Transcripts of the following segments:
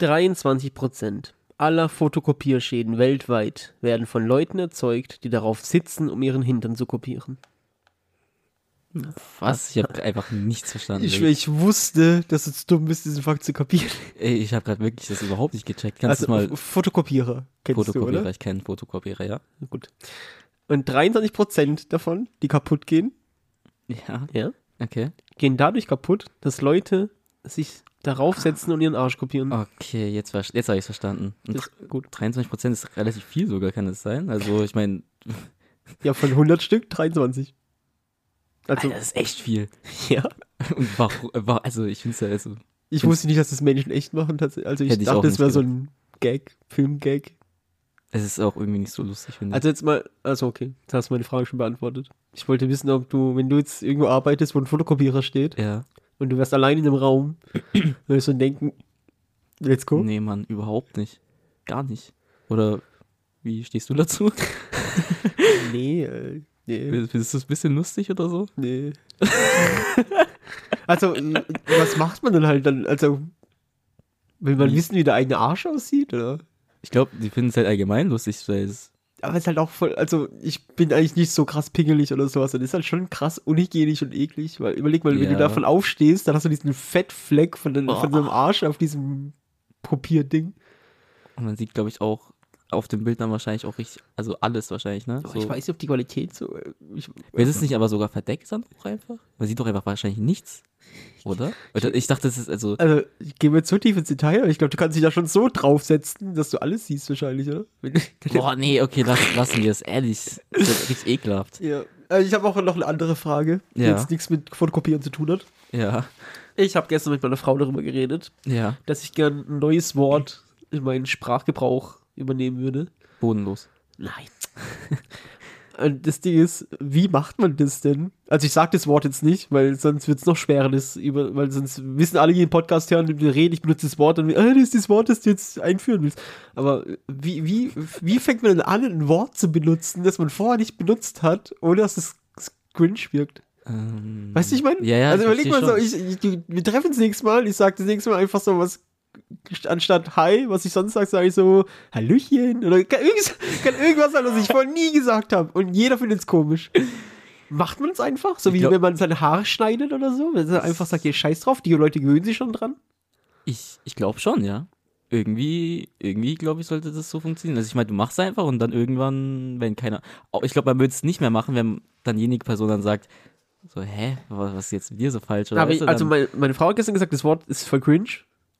23% aller Fotokopierschäden weltweit werden von Leuten erzeugt, die darauf sitzen, um ihren Hintern zu kopieren. Was? Ich habe einfach nichts verstanden. Ich, ich wusste, dass es dumm ist, diesen Fakt zu kopieren. Ey, ich habe gerade wirklich das überhaupt nicht gecheckt. Kannst also, du mal Fotokopierer kennst Fotokopierer, du, oder? ich kenne Fotokopierer, ja. Gut. Und 23% davon, die kaputt gehen, Ja, ja, okay. gehen dadurch kaputt, dass Leute sich darauf setzen und ihren Arsch kopieren. Okay, jetzt, jetzt habe ich verstanden. Und Das, gut. 23% ist relativ viel sogar, kann es sein? Also, ich meine, Ja, von 100 Stück 23. Also, das ist echt viel. ja. Und warum, wa- also, ich finde es ja, also, Ich wusste nicht, dass das Menschen echt machen. Also ich dachte, es nicht wäre so ein Gag, Film-Gag. es ist auch irgendwie nicht so lustig, finde ich. Also jetzt mal, also okay, jetzt hast du meine Frage schon beantwortet. Ich wollte wissen, ob du, wenn du jetzt irgendwo arbeitest, wo ein Fotokopierer steht ja. Und du wärst allein in einem Raum, würdest du denken, let's go? Nee, Mann, überhaupt nicht. Gar nicht. Oder wie stehst du dazu? Nee, äh, nee, Findest du es ein bisschen lustig oder so? nee. also, was macht man denn halt dann? Also, will man wissen, wie der eigene Arsch aussieht, oder? Ich glaube, die finden es halt allgemein lustig, weil es. Aber es ist halt auch voll, also ich bin eigentlich nicht so krass pingelig oder sowas. Und das ist halt schon krass unhygienisch und eklig. Weil überleg mal, wenn Ja. du davon aufstehst, dann hast du diesen Fettfleck von, den, von Oh. deinem Arsch auf diesem Papierding. Und man sieht, glaube ich, auch auf dem Bild dann wahrscheinlich auch richtig, also alles wahrscheinlich, ne? So. ich weiß nicht, ob die Qualität so. äh, Ich, Wird es nicht aber sogar verdeckt dann auch einfach? Man sieht doch einfach wahrscheinlich nichts, oder? Oder Ich dachte, es ist also. also, ich gehe mir jetzt so tief ins Detail, aber ich glaube, du kannst dich da schon so draufsetzen, dass du alles siehst, wahrscheinlich, oder? Boah, nee, okay, lass, lassen wir es, ehrlich. Das ist richtig ekelhaft. ja. Also ich habe auch noch eine andere Frage, die Ja. jetzt nichts mit Fotokopieren zu tun hat. Ja, Ich habe gestern mit meiner Frau darüber geredet, ja. dass ich gern ein neues Wort in meinen Sprachgebrauch übernehmen würde. Bodenlos. Nein. Und das Ding ist, wie macht man das denn? Also ich sage das Wort jetzt nicht, weil sonst wird es noch schwerer, das über, weil sonst wissen alle, die den Podcast hören, mir reden, ich benutze das Wort und ah, das ist das Wort, das du jetzt einführen willst. Aber wie, wie, wie fängt man denn an, ein Wort zu benutzen, das man vorher nicht benutzt hat, ohne dass es cringe wirkt? Ähm, Weißt du, ich meine? Ja, ja. Also überleg mal versteh so, schon. ich, ich, wir treffen uns nächstes Mal, ich sage das nächste Mal einfach so was, anstatt Hi, was ich sonst sage, sage ich so Hallöchen oder kann, irgendwas, kann irgendwas sein, was ich vorher nie gesagt habe und jeder findet es komisch. Macht man es einfach? So wie glaub- wenn man seine Haare schneidet oder so? Wenn man einfach sagt, ihr scheiß drauf, die Leute gewöhnen sich schon dran. Ich, ich glaube schon, ja. Irgendwie, irgendwie glaube ich, sollte das so funktionieren. Also ich meine, du machst einfach und dann irgendwann, wenn keiner. Ich glaube, man würde es nicht mehr machen, wenn dann jenige Person dann sagt, so, hä, was ist jetzt mit dir so falsch? Oder ich, also meine, meine Frau hat gestern gesagt, das Wort ist voll cringe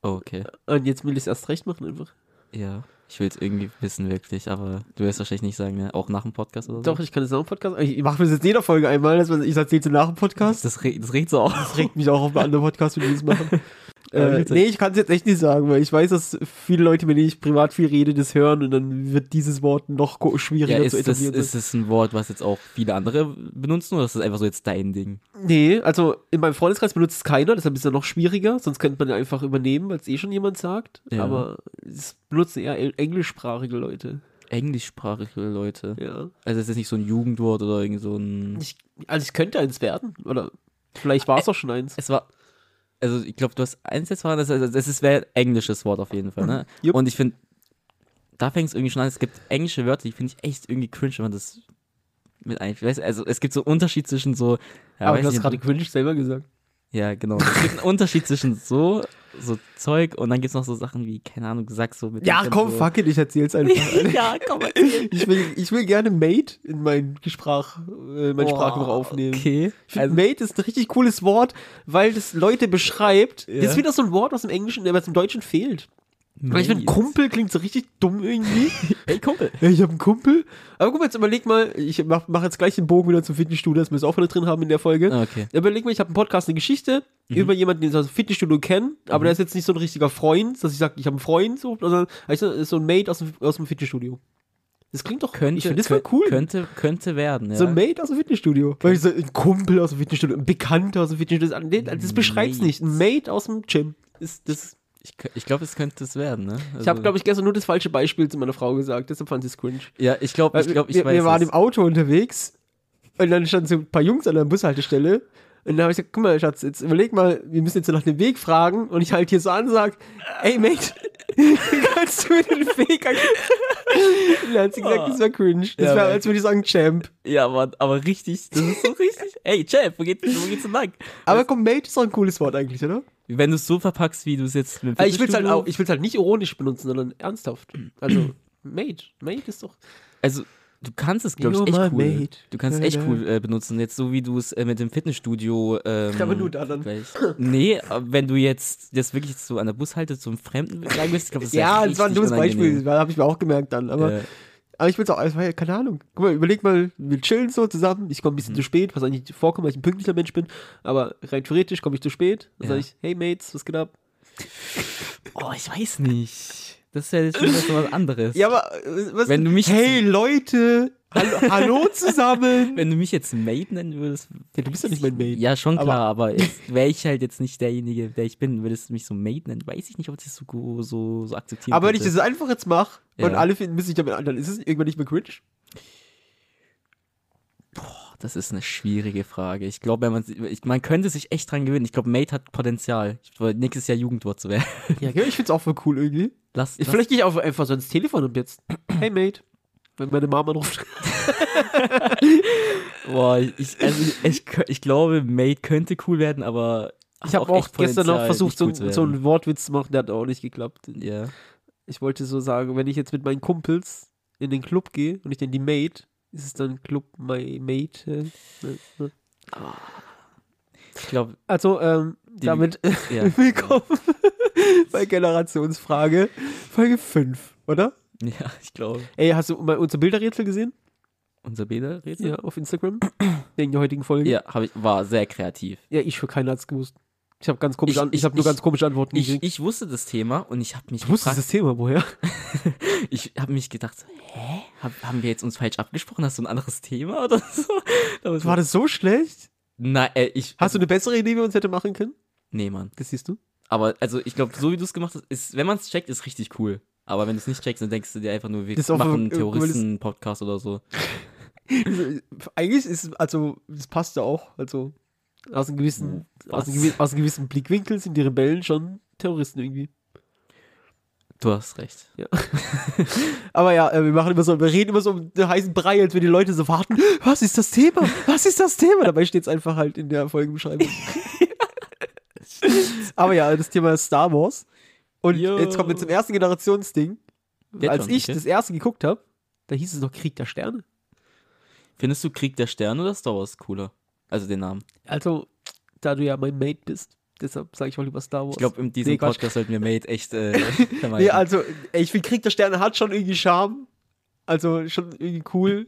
oh, okay. und jetzt will ich es erst recht machen einfach. Ja. Ich will es irgendwie wissen, wirklich, aber du wirst wahrscheinlich nicht sagen, ne? Auch nach dem Podcast oder so. Doch, ich kann es auch im Podcast. Ich mache das jetzt jeder Folge einmal, dass man, ich erzähle es nach dem Podcast. Das, re das regt so auf. Das regt mich auch auf einen anderen Podcast, wenn die das machen. Äh, nee, ich kann es jetzt echt nicht sagen, weil ich weiß, dass viele Leute, mit denen ich privat viel rede, das hören und dann wird dieses Wort noch ko- Ja, schwieriger ist zu das, etablieren. ist das ein Wort, was jetzt auch viele andere benutzen oder ist das einfach so jetzt dein Ding? nee, also in meinem Freundeskreis benutzt es keiner, deshalb ist es ja noch schwieriger, sonst könnte man ja einfach übernehmen, weil es eh schon jemand sagt. Ja. Aber es benutzen eher englischsprachige Leute. Englischsprachige Leute. Ja. Also es ist nicht so ein Jugendwort oder irgend so ein. Ich, also es könnte eins werden, oder vielleicht war es auch schon eins. Es war. Also ich glaube, du hast eins jetzt war, das, also das ist wäre ein englisches Wort auf jeden Fall, ne? Jupp. Und ich finde, da fängt es irgendwie schon an, es gibt englische Wörter, die finde ich echt irgendwie cringe, wenn man das mit du, Also es gibt so einen Unterschied zwischen so. Ja, Aber du hast gerade cringe selber gesagt. Ja, genau. Es gibt einen Unterschied zwischen so, so Zeug und dann gibt es noch so Sachen wie, keine Ahnung, sag so mit. Ja, komm, so. fuck it, ich erzähl's einfach. ja, komm. ich, will, ich will gerne Mate in mein Gesprach, äh, mein Boah, Sprachgebrauch aufnehmen. Okay. Ich finde, Also, Mate ist ein richtig cooles Wort, weil das Leute beschreibt. Ja. Das ist wieder so ein Wort aus dem Englischen, der im Deutschen fehlt. Weil ich finde. Kumpel klingt so richtig dumm irgendwie. Hey, Kumpel. ich habe einen Kumpel. Aber guck mal, jetzt überleg mal, ich mach, mach jetzt gleich den Bogen wieder zum Fitnessstudio, dass wir es auch wieder drin haben in der Folge. Ah, Okay. Überleg mal, ich habe einen Podcast, eine Geschichte über jemanden, den ich aus dem Fitnessstudio kenne, aber der ist jetzt nicht so ein richtiger Freund, dass ich sage, ich habe einen Freund, so, sondern ich so, ist so ein Mate aus dem, aus dem Fitnessstudio. Das klingt doch, Könnte, ich finde das voll cool. Könnte, könnte werden, ja. So ein Mate aus dem Fitnessstudio. Weil ich so, ein Kumpel aus dem Fitnessstudio, ein Bekannter aus dem Fitnessstudio, das, das beschreibt's Mate. nicht. Ein Mate aus dem Gym. Ist, das, ich ich glaube, es könnte es werden, ne? ich habe, glaube ich, gestern nur das falsche Beispiel zu meiner Frau gesagt, deshalb fand sie es cringe. Ja, ich glaube, ich, glaub, ich wir, weiß wir waren es. im Auto unterwegs und dann standen so ein paar Jungs an der Bushaltestelle Und dann habe ich gesagt, guck mal, Schatz, jetzt überleg mal, wir müssen jetzt nach dem Weg fragen. Und ich halt hier so an und sag, ey, Mate, kannst du mir den Weg? Und dann hat sie gesagt, das wäre cringe. Das Ja, wäre, aber- als würde ich sagen, Champ. Ja, aber, aber richtig, das ist so richtig. Ey, Chef, wo geht's, wo geht's denn lang? Aber komm, Mate ist doch ein cooles Wort eigentlich, oder? Wenn du es so verpackst, wie du es jetzt mit ich will es halt Fitnessstudio- auch, ich will's halt nicht ironisch benutzen, sondern ernsthaft. Also, Mate. Mate ist doch. Also, du kannst es, glaube ich, echt cool. mate. Du kannst es echt cool äh, benutzen. Jetzt so, wie du es äh, mit dem Fitnessstudio. Ähm, Aber nur da dann. Nee, aber wenn du jetzt das wirklich so an der Bushalte zum Fremden sagen willst, ich glaube, das ist Ja, das war ein dummes Beispiel, das habe ich mir auch gemerkt dann. Aber, Ja. aber ich will es auch, es war ja keine Ahnung. Guck mal, überleg mal, wir chillen so zusammen. Ich komme ein bisschen Mhm. zu spät, was eigentlich vorkommt, weil ich ein pünktlicher Mensch bin. Aber rein theoretisch komme ich zu spät. Dann Ja. sage ich, hey Mates, was geht ab? Oh, ich weiß nicht. Das ist ja jetzt schon was anderes. Ja, aber äh, was? Wenn du mich- Hey Leute, hallo, hallo zusammen. Wenn du mich jetzt Mate nennen würdest. Ja, du bist ja nicht mein Mate. Ja, schon Aber- klar, aber, wäre ich halt jetzt nicht derjenige, der ich bin, würdest du mich so Mate nennen, weiß ich nicht, ob ich das so, so, so akzeptieren aber wenn ich könnte. das einfach jetzt mache und Ja. alle finden, müssen sich damit an, dann ist es irgendwann nicht mehr cringe. Das ist eine schwierige Frage. Ich glaube, wenn man, man könnte sich echt dran gewöhnen. Ich glaube, Mate hat Potenzial. Ich wollte nächstes Jahr Jugendwort zu werden. Ja, ich finde es auch voll cool irgendwie. Lass, lass Vielleicht gehe ich auch einfach so ins Telefon und jetzt, hey Mate, wenn meine Mama ruft. Boah, ich, also ich, ich, glaube, Mate könnte cool werden, aber Ich habe auch, echt gestern noch versucht, so, so einen Wortwitz zu machen, der hat auch nicht geklappt. Ja. Ich wollte so sagen, wenn ich jetzt mit meinen Kumpels in den Club gehe und ich nenne die Mate, ist es dann Club My Mate? äh, äh, äh. Ich glaube, Also, ähm, damit ja. willkommen bei Generationsfrage Folge 5, oder? Ja, ich glaube. Ey, hast du mal unser Bilderrätsel gesehen? Unser Bilderrätsel? Ja, auf Instagram? Wegen der heutigen Folge? Ja, ich, war sehr kreativ. Ja, ich für keiner hat's gewusst. Ich habe ganz komische, Ich- ich, habe nur ganz komische Antworten Ich, gekriegt. ich wusste das Thema und ich habe mich Du wusstest das Thema, woher? ich habe mich gedacht, so, hä? Hab, haben wir jetzt uns falsch abgesprochen? Hast du ein anderes Thema oder so? Da War das so schlecht? Nein, äh, ich. Hast du eine bessere Idee, wie wir uns hätte machen können? Nee, Mann. Das siehst du? Aber also ich glaube, so wie du es gemacht hast, ist, wenn man es checkt, ist richtig cool. Aber wenn du es nicht checkst, dann denkst du dir einfach nur, wir machen einen äh, Terroristen-Podcast oder so. Eigentlich ist, also, das passt ja auch. Also, aus einem gewissen, aus einem, aus einem gewissen Blickwinkel sind die Rebellen schon Terroristen irgendwie. Du hast recht. Aber ja, äh, wir machen immer so, wir reden immer so um den heißen Brei, als wenn die Leute so warten. Was ist das Thema? Was ist das Thema? Dabei steht es einfach halt in der Folgenbeschreibung. Aber ja, das Thema ist Star Wars. Und Jo. jetzt kommen wir zum ersten Generationsding. Jetzt Als schon, ich okay. das erste geguckt habe, da hieß es noch Krieg der Sterne. Findest du Krieg der Sterne oder Star Wars cooler? Also den Namen. Also, da du ja mein Mate bist, deshalb sage ich auch lieber Star Wars. Ich glaube, in diesem Nee, Quatsch. Podcast sollten wir Mate echt äh, vermeiden. Nee, also, ich finde Krieg der Sterne hat schon irgendwie Charme. Also, schon irgendwie cool.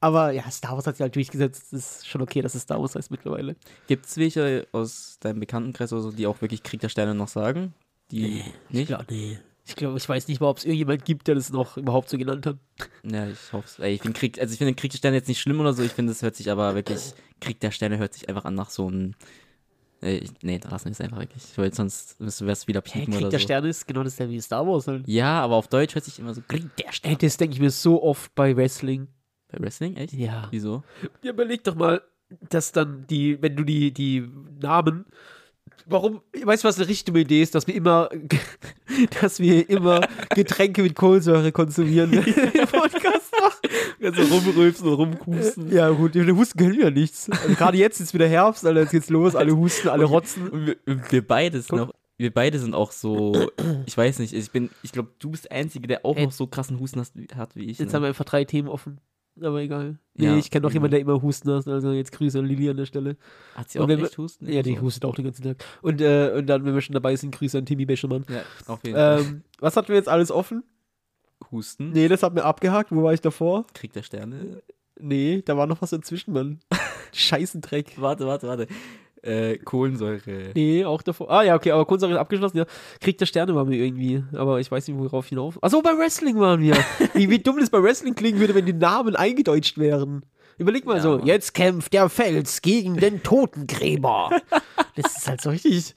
Aber ja, Star Wars hat sich halt durchgesetzt. Es ist schon okay, dass es Star Wars heißt mittlerweile. Gibt es welche aus deinem Bekanntenkreis oder so, die auch wirklich Krieg der Sterne noch sagen? Die nicht? glaube, nee. Ich glaube, ich weiß nicht mal, ob es irgendjemand gibt, der das noch überhaupt so genannt hat. Ja, ich hoffe es. Ich finde Krieg, also ich finde Krieg der Sterne jetzt nicht schlimm oder so. Ich finde, es hört sich aber wirklich, Krieg der Sterne hört sich einfach an nach so einem. Äh, ich, nee, da lassen wir es einfach wirklich. Weil sonst müsste es wieder Hey, piepen Krieg oder der so. Sterne ist genau das wie Star Wars halt. Ja, aber auf Deutsch hört sich immer so Krieg der Sterne. das denke ich mir so oft bei Wrestling. Wrestling, echt? Ja. Wieso? Ja, überleg doch mal, dass dann die, wenn du die, die Namen, warum, weißt du, was eine richtig dumme Idee ist, dass wir immer, dass wir immer Getränke mit Kohlensäure konsumieren, wenn wir den Podcast machen. Also rumrülpsen und rumkusten. Ja, gut, wir husten können ja nichts. Also gerade jetzt ist wieder Herbst, Alter, jetzt geht's los, alle husten, alle rotzen. Und wir, wir beide sind noch, wir beide sind auch so, ich weiß nicht, ich bin, ich glaube, du bist der Einzige, der auch Ey. noch so krassen Husten hast, hat wie ich. Jetzt ne? haben wir einfach drei Themen offen. Aber egal. Nee, Ja. ich kenne noch jemanden, der immer husten hat, also jetzt Grüße an Lili an der Stelle. Hat sie auch wenn echt Husten? Ja, die So. hustet auch den ganzen Tag. Und, äh, und dann, wenn wir schon dabei sind, Grüße an Timmy Beschemann. Ja, auf jeden Fall. Ähm, was hatten wir jetzt alles offen? Husten, Nee, das hat mir abgehakt. Wo war ich davor? Krieg der Sterne. Nee, da war noch was dazwischen, Mann. Scheißendreck. Warte, warte, warte. Äh, Kohlensäure. Nee, auch davor. Ah ja, okay, aber Kunstsache ist abgeschlossen, ja. Krieg der Sterne waren wir irgendwie. Aber ich weiß nicht, worauf hinauf. Achso, bei Wrestling waren wir. wie, wie dumm das bei Wrestling klingen würde, wenn die Namen eingedeutscht wären. Überleg mal Ja, so, jetzt kämpft der Fels gegen den Totengräber. das ist halt so richtig.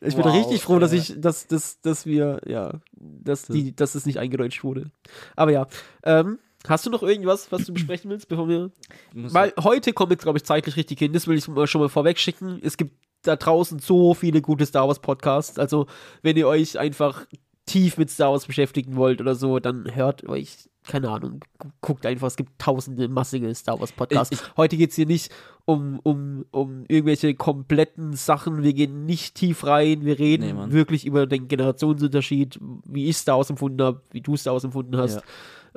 Ich bin Wow, richtig froh, dass äh. ich, dass, dass, dass wir, ja, dass die, dass es nicht eingedeutscht wurde. Aber ja, ähm, Hast du noch irgendwas, was du besprechen willst, bevor wir. Weil heute kommt jetzt, glaube ich, zeitlich richtig hin. Das will ich schon mal vorweg schicken. Es gibt da draußen so viele gute Star Wars Podcasts. Also, wenn ihr euch einfach tief mit Star Wars beschäftigen wollt oder so, dann hört euch, keine Ahnung, gu- guckt einfach. Es gibt tausende massige Star Wars Podcasts. Heute geht es hier nicht um, um, um irgendwelche kompletten Sachen. Wir gehen nicht tief rein. Wir reden Nee, wirklich über den Generationsunterschied, wie ich Star Wars empfunden habe, wie du Star Wars empfunden hast. Ja.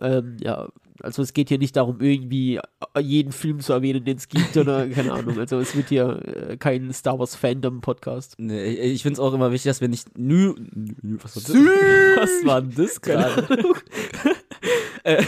Ähm, ja, also es geht hier nicht darum, irgendwie jeden Film zu erwähnen, den es gibt oder keine Ahnung. Also es wird hier äh, kein Star Wars Fandom Podcast. Nee, ich finde es auch immer wichtig, dass wir nicht nü, nü was, war das? Was war denn das gerade? äh,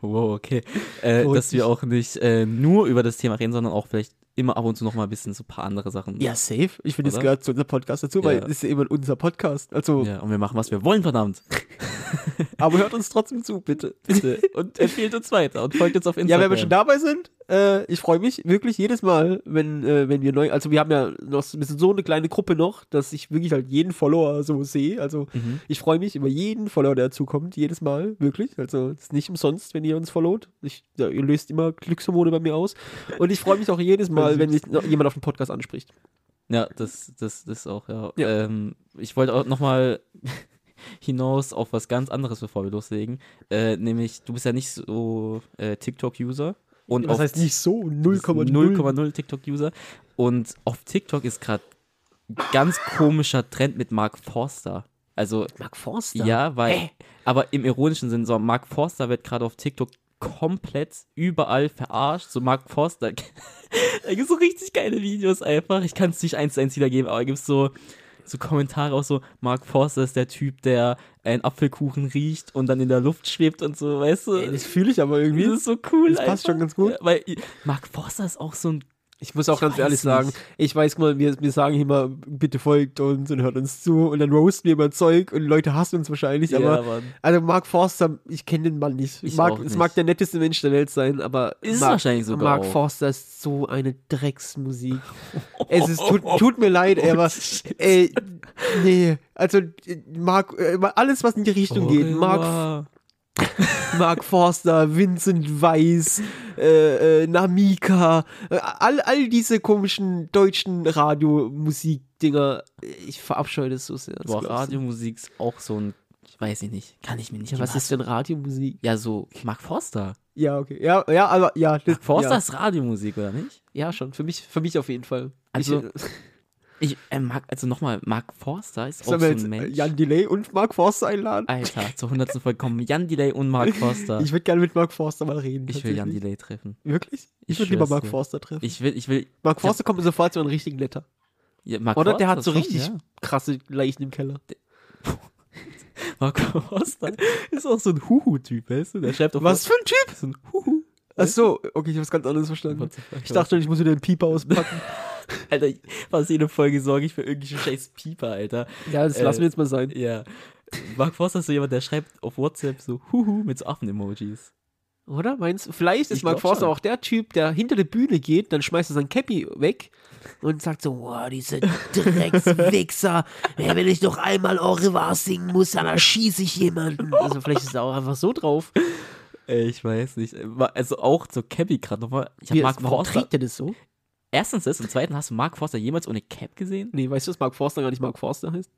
wow, okay. Äh, dass wir auch nicht äh, nur über das Thema reden, sondern auch vielleicht immer ab und zu noch mal ein bisschen so ein paar andere Sachen. Ja, safe. Ich finde, es Oder? gehört zu unserem Podcast dazu, weil Ja. es ist ja immer unser Podcast. Also, Ja, und wir machen, was wir wollen, verdammt. aber hört uns trotzdem zu, bitte. Bitte. Und empfehlt uns weiter und folgt uns auf Ja, Instagram. wenn wir schon dabei sind, äh, ich freue mich wirklich jedes Mal, wenn, äh, wenn wir neu, also wir haben ja noch ein bisschen so eine kleine Gruppe noch, dass ich wirklich halt jeden Follower so sehe. Also Mhm. ich freue mich über jeden Follower, der dazukommt, jedes Mal, wirklich. Also es ist nicht umsonst, wenn ihr uns followt. Ich, ja, ihr löst immer Glückshormone bei mir aus. Und ich freue mich auch jedes Mal, wenn mich jemand auf den Podcast anspricht. Ja, das, das, das auch, ja. Ja. Ähm, ich wollte auch nochmal hinaus auf was ganz anderes, bevor wir loslegen. Äh, nämlich, du bist ja nicht so äh, TikTok-User. Und auf heißt nicht so? Du bist 0,0. 0,0 TikTok-User. Und auf TikTok ist gerade ganz komischer Trend mit Mark Forster. Also, Mark Forster. ja, weil, Hä? aber im ironischen Sinn, so Mark Forster wird gerade auf TikTok komplett überall verarscht. So Mark Forster, da gibt es so richtig geile Videos einfach. Ich kann es nicht eins zu eins wiedergeben, aber da gibt es so, so Kommentare auch so, Mark Forster ist der Typ, der einen Apfelkuchen riecht und dann in der Luft schwebt und so, weißt du? Ey, das fühle ich aber irgendwie. das ist so cool. das passt einfach. schon ganz gut. Weil Mark Forster ist auch so ein Ich muss auch Ich ganz ehrlich sagen, nicht. ich weiß mal, wir, wir sagen mal, bitte folgt uns und hört uns zu und dann roasten wir immer Zeug und Leute hassen uns wahrscheinlich, aber Mann. also Mark Forster, ich kenne den Mann nicht. Ich mag, auch Es nicht. mag der netteste Mensch der Welt sein, aber Ist Mark, wahrscheinlich sogar Mark auch. Forster ist so eine Drecksmusik. es ist, tut, tut mir leid, ey, aber ey, nee, also Mark, äh, alles was in die Richtung geht, Mark Mark Forster, Vincent Weiss, äh, äh, Namika, äh, all, all diese komischen deutschen Radiomusikdinger. Ich verabscheue das so sehr. das Boah. Radiomusik ist auch so ein, ich weiß ich nicht, kann ich mir nicht Ja, was ist denn Radiomusik? Ja, so Mark Forster. Ja, okay. Ja, ja, aber ja, das, Mark Forster ja. ist Radiomusik, oder nicht? ja, schon. Für mich, für mich auf jeden Fall. Also, ich, Ich, äh, Mark, also nochmal, Mark Forster ist auch so ein jetzt Mensch. Jan Delay und Mark Forster einladen? Alter, zur 100. Folge kommen Jan Delay und Mark Forster. Ich würde gerne mit Mark Forster mal reden. Ich will Jan. Delay treffen. Wirklich? Ich Ich würde lieber Mark dir. Forster treffen. Ich will, ich will. Mark ich hab- Forster kommt sofort so einen richtigen Letter. Ja, Mark Oder? Der Forster hat so schon, richtig Ja. krasse Leichen im Keller. Mark Forster ist auch so ein Huhu-Typ, weißt du? Der schreibt auf Was für ein Typ? so ein Huhu. Ach so, okay, ich habe was ganz anderes verstanden. Ich dachte schon, ich muss wieder einen Pieper auspacken. Alter, fast jede Folge sorge ich für irgendwelche scheiß Pieper, Alter. ja, das Äh, lassen wir jetzt mal sein. Ja. Mark Forster ist so jemand, der schreibt auf WhatsApp so Huhu mit so Affen-Emojis. Oder? Meinst du? Vielleicht ist Ich Mark Forster schon. auch der Typ, der hinter der Bühne geht, dann schmeißt er sein Cappy weg und sagt so, boah, diese Dreckswichser, ja, wenn ich noch einmal Au revoir singen muss, dann erschieße ich jemanden. Also vielleicht ist er auch einfach so drauf. Ich weiß nicht. Also auch so Cappy gerade nochmal. Ich habe Wie, Mark warum Forster. trägt er das so? Erstens das und zweitens hast du Mark Forster jemals ohne Cap gesehen? Nee, weißt du, dass Mark Forster gar nicht Mark Forster heißt?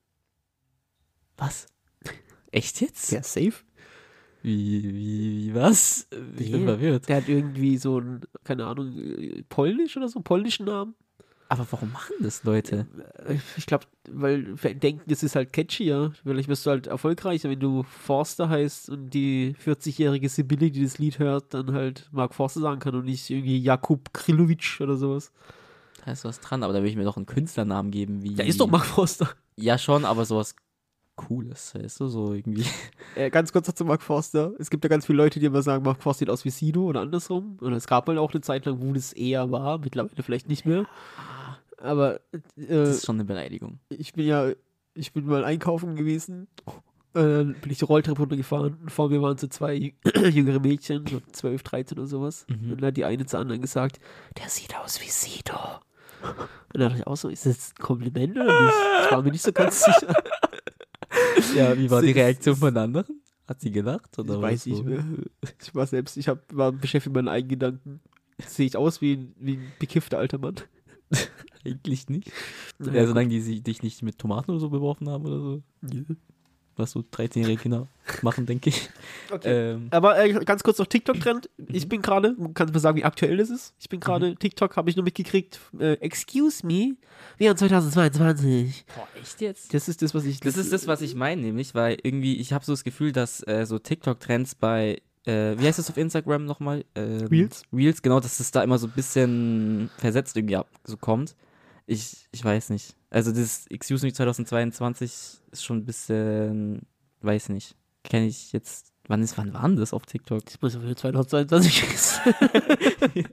Was? Echt jetzt? Ja, safe. Wie, wie, wie, was? Ich bin Nee. verwirrt. Der hat irgendwie so ein, keine Ahnung, äh, polnisch oder so, polnischen Namen. Aber warum machen das Leute? Äh, Ich glaube, weil wir denken, das ist halt catchier. Vielleicht wirst du halt erfolgreicher, wenn du Forster heißt und die 40-jährige Sibylle, die das Lied hört, dann halt Mark Forster sagen kann und nicht irgendwie Jakub Krilovic oder sowas. Da ist was dran, aber da will ich mir doch einen Künstlernamen geben, wie. Ja, ist doch Mark Forster. Ja, schon, aber sowas Cooles, weißt du, so irgendwie. Äh, ganz kurz noch zu Mark Forster. Es gibt ja ganz viele Leute, die immer sagen, Mark Forster sieht aus wie Sido oder andersrum. Und es gab mal auch eine Zeit lang, wo das eher war, mittlerweile vielleicht nicht mehr. Aber äh, Das ist schon eine Beleidigung. ich bin ja, ich bin mal einkaufen gewesen. Äh, Dann bin ich die Rolltreppe runtergefahren vor mir waren so zwei jüngere Mädchen, so 12, 13 oder sowas. Mhm. Und dann hat die eine zur anderen gesagt, der sieht aus wie Sido. Und dann dachte ich auch so, ist das ein Kompliment oder nicht? Ich war mir nicht so ganz sicher. Ja, wie war die Reaktion von anderen? Hat sie gelacht? Oder Ich weiß nicht so? mehr. Ich war selbst, ich hab, war beschäftigt mit meinen eigenen Gedanken. Sehe ich aus wie, ein- wie ein bekiffter alter Mann? Eigentlich nicht. Ja, Ja, solange die sie, dich nicht mit Tomaten oder so beworfen haben oder so. Was so 13-jährige Kinder machen, denke ich. Okay. Ähm, Aber äh, ganz kurz noch TikTok-Trend. Ich bin gerade, kannst du mir sagen, wie aktuell das ist? Ich bin gerade, TikTok habe ich nur mitgekriegt. Äh, excuse me, wir haben 2022. boah, echt jetzt? Das ist das, was ich. Das ist das, was ich meine, nämlich, weil irgendwie, ich habe so das Gefühl, dass äh, so TikTok-Trends bei, äh, wie heißt das auf Instagram nochmal? Ähm, Reels? Reels, genau, dass es da immer so ein bisschen versetzt irgendwie ab, so kommt. Ich, ich weiß nicht. Also das Excuse Me 2022 ist schon ein bisschen, weiß nicht. Kenne ich jetzt, wann ist, wann war denn das auf TikTok? Ich muss für 2022 ist.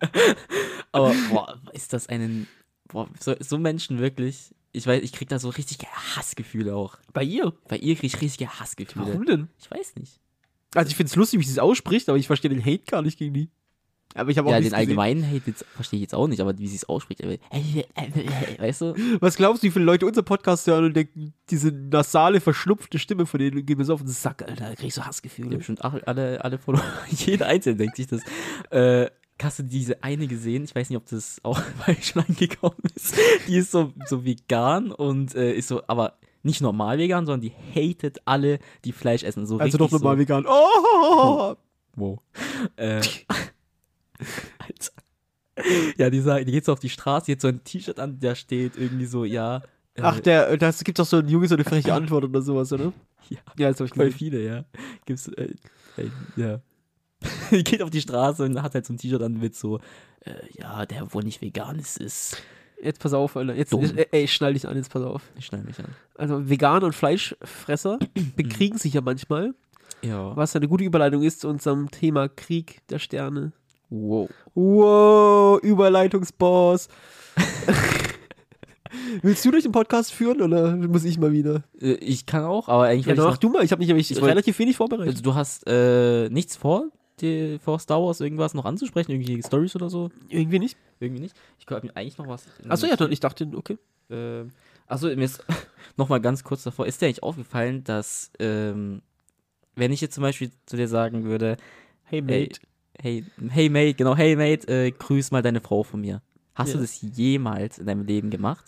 Aber, boah, ist das einen, boah, so, so Menschen wirklich, ich weiß, ich krieg da so richtige Hassgefühle auch. Bei ihr? Bei ihr krieg ich richtige Hassgefühle. Warum denn? Ich weiß nicht. Also ich finde es lustig, wie sie es ausspricht, aber ich verstehe den Hate gar nicht gegen die. Aber ich habe auch Ja, den allgemeinen Hate verstehe ich jetzt auch nicht, aber wie sie es ausspricht, aber, weißt du? Was glaubst du, wie viele Leute unseren Podcast hören und denken, diese nasale, verschnupfte Stimme von denen geht mir so auf den Sack, Alter, da krieg ich so Ja, Hassgefühle. bestimmt alle, alle, alle Follower, jeder Einzelne denkt sich das. Äh, hast du diese eine gesehen? Ich weiß nicht, ob das auch bei schon angekommen ist. Die ist so, so vegan und äh, ist so, aber nicht normal vegan, sondern die hatet alle, die Fleisch essen. So Also doch normal so, vegan. Oh! Wow. Äh, Alter. Ja, die, sagt, die geht so auf die Straße, die hat so ein T-Shirt an, da steht irgendwie so, ja. äh, Ach, der, das gibt doch so ein Junge, so eine freche Antwort oder sowas, oder? Ja. Ja, das hab ich Voll gesehen. viele, ja. Gibt's, äh, äh, ja. Die geht auf die Straße und hat halt so ein T-Shirt an mit so, äh, ja, der wohl nicht vegan ist, ist. Jetzt pass auf, Alter. Jetzt, Dumm. ey, ey, schnall dich an, jetzt pass auf. Ich schneide mich an. Also Veganer und Fleischfresser bekriegen sich ja manchmal, Ja. was eine gute Überleitung ist zu unserem Thema Krieg der Sterne. Wow. Wow, Überleitungsboss. Willst du durch den Podcast führen oder muss ich mal wieder? Äh, ich kann auch, aber eigentlich Ja, ich mach du mal. Ich habe mich nämlich Ich wollt- relativ wenig vorbereitet. also du hast äh, nichts vor, die, vor Star Wars irgendwas noch anzusprechen, irgendwelche Stories oder so? Irgendwie nicht. Irgendwie nicht. Ich habe mir eigentlich noch was. Achso, ja, dann, ich dachte, okay. Ähm, achso, mir ist noch mal ganz kurz davor, ist dir eigentlich aufgefallen, dass, ähm, wenn ich jetzt zum Beispiel zu dir sagen würde, Hey, Hey, hey, hey Mate, genau, hey Mate, äh, grüß mal deine Frau von mir. Hast Ja. du das jemals in deinem Leben gemacht?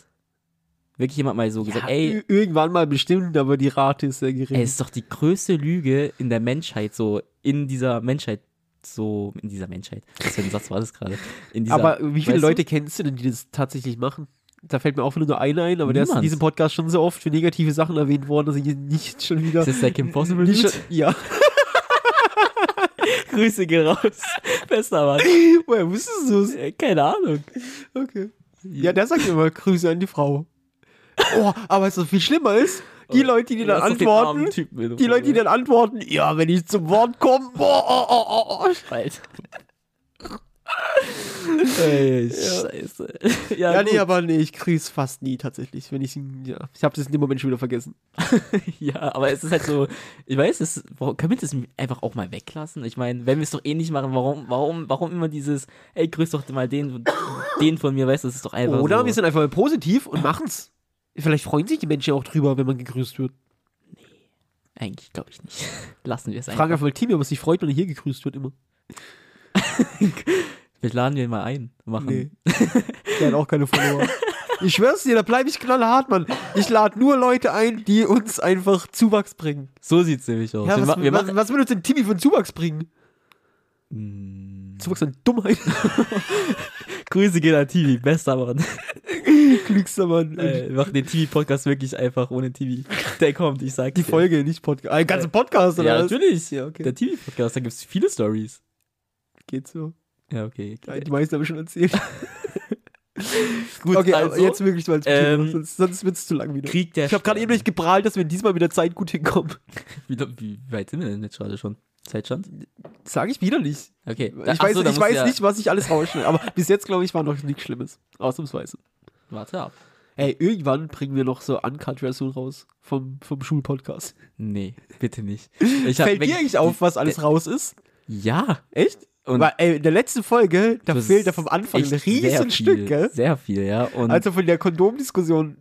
Wirklich jemand mal so gesagt, ja, ey, ü- irgendwann mal bestimmt, aber die Rate ist sehr gering. ey, es ist doch die größte Lüge in der Menschheit, so in dieser Menschheit, so in dieser Menschheit. Was für ein Satz war das gerade? Dieser- aber wie viele weißt du? Leute kennst du denn, die das tatsächlich machen? Da fällt mir auch wieder nur einer ein, aber der ist in Niemand. diesem Podcast schon so oft für negative Sachen erwähnt worden, dass ich nicht schon wieder. Ist das der Kim Possible nicht schon, Ja. Grüße gehen raus. Bester Mann. Woher wusstest du es? Äh, Keine Ahnung. Okay. Ja, der sagt immer Grüße an die Frau. Oh, aber was so viel schlimmer ist, die Leute, die dann antworten, die Leute, die dann antworten, ja, wenn ich zum Wort komme, boah, oh, oh, oh, oh. Alter. Ey, scheiße. Ja, Ja, nee, gut. aber nee, ich grüße fast nie tatsächlich, wenn ich ja, ich habe das in dem Moment schon wieder vergessen. ja, aber es ist halt so, ich weiß, es, warum, können wir das einfach auch mal weglassen? Ich meine, wenn wir es doch eh nicht machen, warum, warum, warum immer dieses, ey, grüß doch mal den, den von mir, weißt du, das ist doch einfach Oder so. wir sind einfach mal positiv und machen's. Vielleicht freuen sich die Menschen auch drüber, wenn man gegrüßt wird. Eigentlich glaube ich nicht. Lassen wir es einfach. einfach mal Timmy, ob es sich freut, wenn er hier gegrüßt wird immer. Vielleicht laden wir ihn mal ein. Machen. Nee. Der hat auch keine Follower. Ich schwör's dir, da bleibe ich knallhart, Mann. Ich lade nur Leute ein, die uns einfach Zuwachs bringen. So sieht's nämlich aus. Ja, wir, was, wir was, was will uns denn Timmy von Zuwachs bringen? Mm, Zuwachs an Dummheit. Grüße gehen an TV, bester Mann. Klügster Mann. äh, wir machen den TV-Podcast wirklich einfach ohne TV. Der kommt, ich sag die dir. Folge, nicht Podcast. Ein ganzer Podcast, oder Ja, was? natürlich. Ja, okay. Der TV-Podcast, da gibt's viele Stories. Geht so. Ja, okay. Ja, Die meisten habe ich schon erzählt. Gut, okay, also, aber jetzt wirklich mal ähm, sonst, sonst wird's zu lang wieder. Krieg der Ich habe gerade eben nicht geprahlt, dass wir diesmal mit der Zeit gut hinkommen. Wie, wie weit sind wir denn jetzt gerade schon? Zeitstand? Sage ich wieder nicht. Okay. Ich weiß, ich weiß nicht, was ich alles rausschneide, aber bis jetzt, glaube ich, war noch nichts Schlimmes. Ausnahmsweise. Warte ab. Ey, irgendwann bringen wir noch so Uncut-Version raus vom, vom Schulpodcast. Nee, bitte nicht. Ich hab Fällt dir eigentlich auf, was alles raus ist? Ja. Echt? Und Weil, ey, in der letzten Folge, da fehlt ja vom Anfang ein echt riesen sehr Stück, viel, gell? Sehr viel, ja. Und Also von der Kondomdiskussion.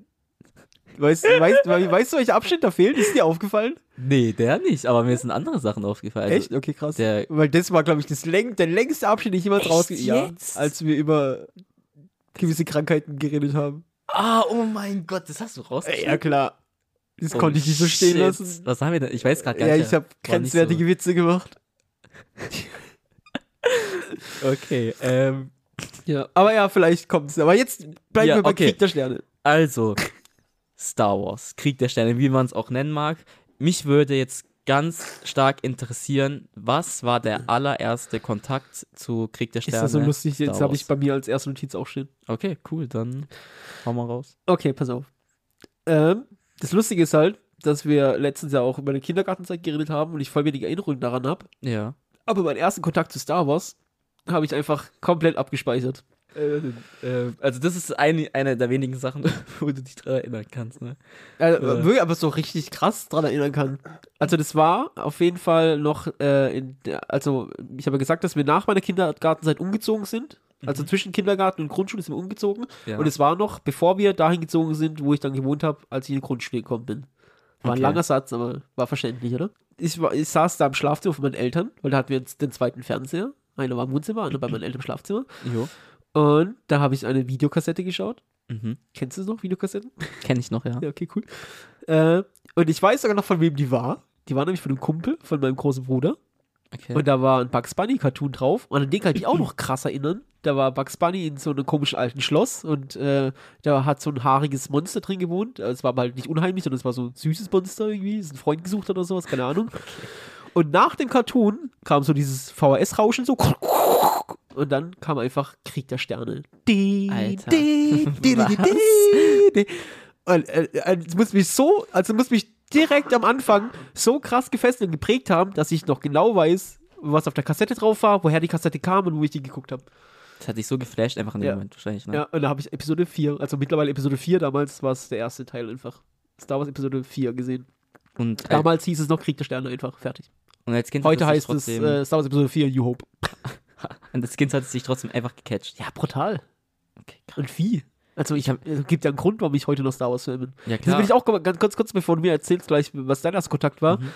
Weißt, weißt, weißt du, welcher Abschnitt da fehlt? Ist dir aufgefallen? Nee, der nicht, aber mir sind andere Sachen aufgefallen. Also, Echt? Okay, krass. Der, Weil das war, glaube ich, das läng der längste Abschnitt, den ich jemals Echt rausge... Ja, als wir über gewisse Krankheiten geredet haben. ah, oh mein Gott, das hast du rausgeschrieben. Ja, klar. Das Oh, konnte ich nicht so stehen shit. lassen. Was haben wir denn? Ich weiß gerade gar Ja, nicht. ich habe grenzwertige Witze gemacht. Okay, ähm, Ja. Aber ja, vielleicht kommt es. Aber jetzt bleiben Ja, wir bei okay. Krieg der Sterne. also, Star Wars, Krieg der Sterne, wie man es auch nennen mag. Mich würde jetzt ganz stark interessieren, was war der allererste Kontakt zu Krieg der Ist Sterne? das so lustig? Jetzt habe ich bei mir als erste Notiz auch stehen. Okay, cool, dann hau mal raus. Okay, pass auf. Ähm, das Lustige ist halt, dass wir letztens ja auch über eine Kindergartenzeit geredet haben und ich voll wenig Erinnerungen daran habe. Ja. Aber meinen ersten Kontakt zu Star Wars habe ich einfach komplett abgespeichert. Äh, also das ist eine, eine der wenigen Sachen, wo du dich dran erinnern kannst, ne? Äh, Ja. Wirklich, aber so richtig krass dran erinnern kann. Also das war auf jeden Fall noch, äh, in also ich habe ja gesagt, dass wir nach meiner Kindergartenzeit umgezogen sind. Also zwischen Kindergarten und Grundschule sind wir umgezogen. Ja. Und es war noch, bevor wir dahin gezogen sind, wo ich dann gewohnt habe, als ich in die Grundschule gekommen bin. War Okay. ein langer Satz, aber war verständlich, oder? Ich, war, ich saß da im Schlafzimmer von meinen Eltern, weil da hatten wir jetzt den zweiten Fernseher. Einer war im Wohnzimmer, einer bei meinen Eltern im Schlafzimmer. Jo. Und da habe ich eine Videokassette geschaut. Mhm. Kennst du es noch, Videokassetten? Kenn ich noch, ja. Ja, okay, cool. Äh, und ich weiß sogar noch, von wem die war. Die war nämlich von einem Kumpel, von meinem großen Bruder. Okay. Und da war ein Bugs Bunny Cartoon drauf. Und an den kann ich mich auch noch krass erinnern. Da war Bugs Bunny in so einem komischen alten Schloss und äh, da hat so ein haariges Monster drin gewohnt. Also Es war halt nicht unheimlich, sondern es war so ein süßes Monster irgendwie. Ist ein Freund gesucht hat oder sowas, keine Ahnung. Und nach dem Cartoon kam so dieses VHS-Rauschen so. Und dann kam einfach Krieg der Sterne. Alter. Und äh, äh, es muss mich so, also muss mich direkt am Anfang so krass gefesselt und geprägt haben, dass ich noch genau weiß, was auf der Kassette drauf war, woher die Kassette kam und wo ich die geguckt habe. Das hat dich so geflasht einfach in dem Ja. Moment wahrscheinlich, ne? Ja, und da habe ich Episode 4, also mittlerweile Episode 4, damals war es der erste Teil einfach. Star Wars Episode 4 gesehen. Und, äh, Damals hieß es noch Krieg der Sterne einfach, fertig. und als Kind Heute heißt es äh, Star Wars Episode 4 New Hope. und als Kind hat es sich trotzdem einfach gecatcht. Ja, brutal. Okay. Und wie? Also ich habe, es gibt ja einen Grund, warum ich heute noch Star Wars Fan bin. Ja, Das klar. will ich auch ganz kurz, kurz, bevor du mir erzählst gleich, was dein erster Kontakt war. Mhm.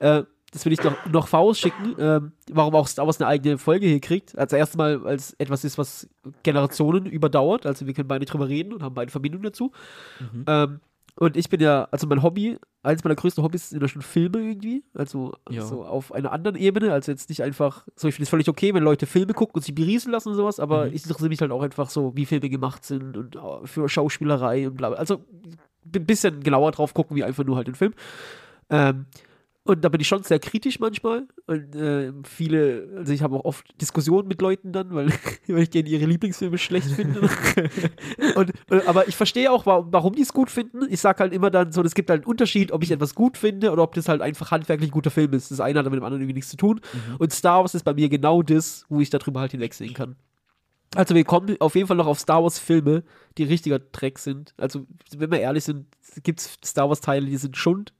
Äh, das will ich noch, noch vorausschicken, ähm, warum auch Star Wars eine eigene Folge hier kriegt. Als erstes Mal, als etwas ist, was Generationen überdauert. Also wir können beide drüber reden und haben beide Verbindungen dazu. Mhm. Ähm, und ich bin ja, also mein Hobby, eines meiner größten Hobbys sind ja schon Filme irgendwie. Also Ja. so auf einer anderen Ebene. Also jetzt nicht einfach, so ich finde es völlig okay, wenn Leute Filme gucken und sich berieseln lassen und sowas, aber Mhm. ich interessiere mich halt auch einfach so, wie Filme gemacht sind und äh, für Schauspielerei und bla bla. Also ein bisschen genauer drauf gucken, wie einfach nur halt den Film. Ähm, und da bin ich schon sehr kritisch manchmal. Und äh, viele, also ich habe auch oft Diskussionen mit Leuten dann, weil, weil ich denen ihre Lieblingsfilme schlecht finde. und, und, aber ich verstehe auch, warum, die es gut finden. Ich sage halt immer dann so, es gibt halt einen Unterschied, ob ich etwas gut finde oder ob das halt einfach handwerklich ein guter Film ist. Das eine hat mit dem anderen irgendwie nichts zu tun. Und Star Wars ist bei mir genau das, wo ich darüber halt hinwegsehen kann. Also wir kommen auf jeden Fall noch auf Star Wars Filme, die richtiger Dreck sind. Also wenn wir ehrlich sind, gibt es Star Wars Teile, die sind Schund.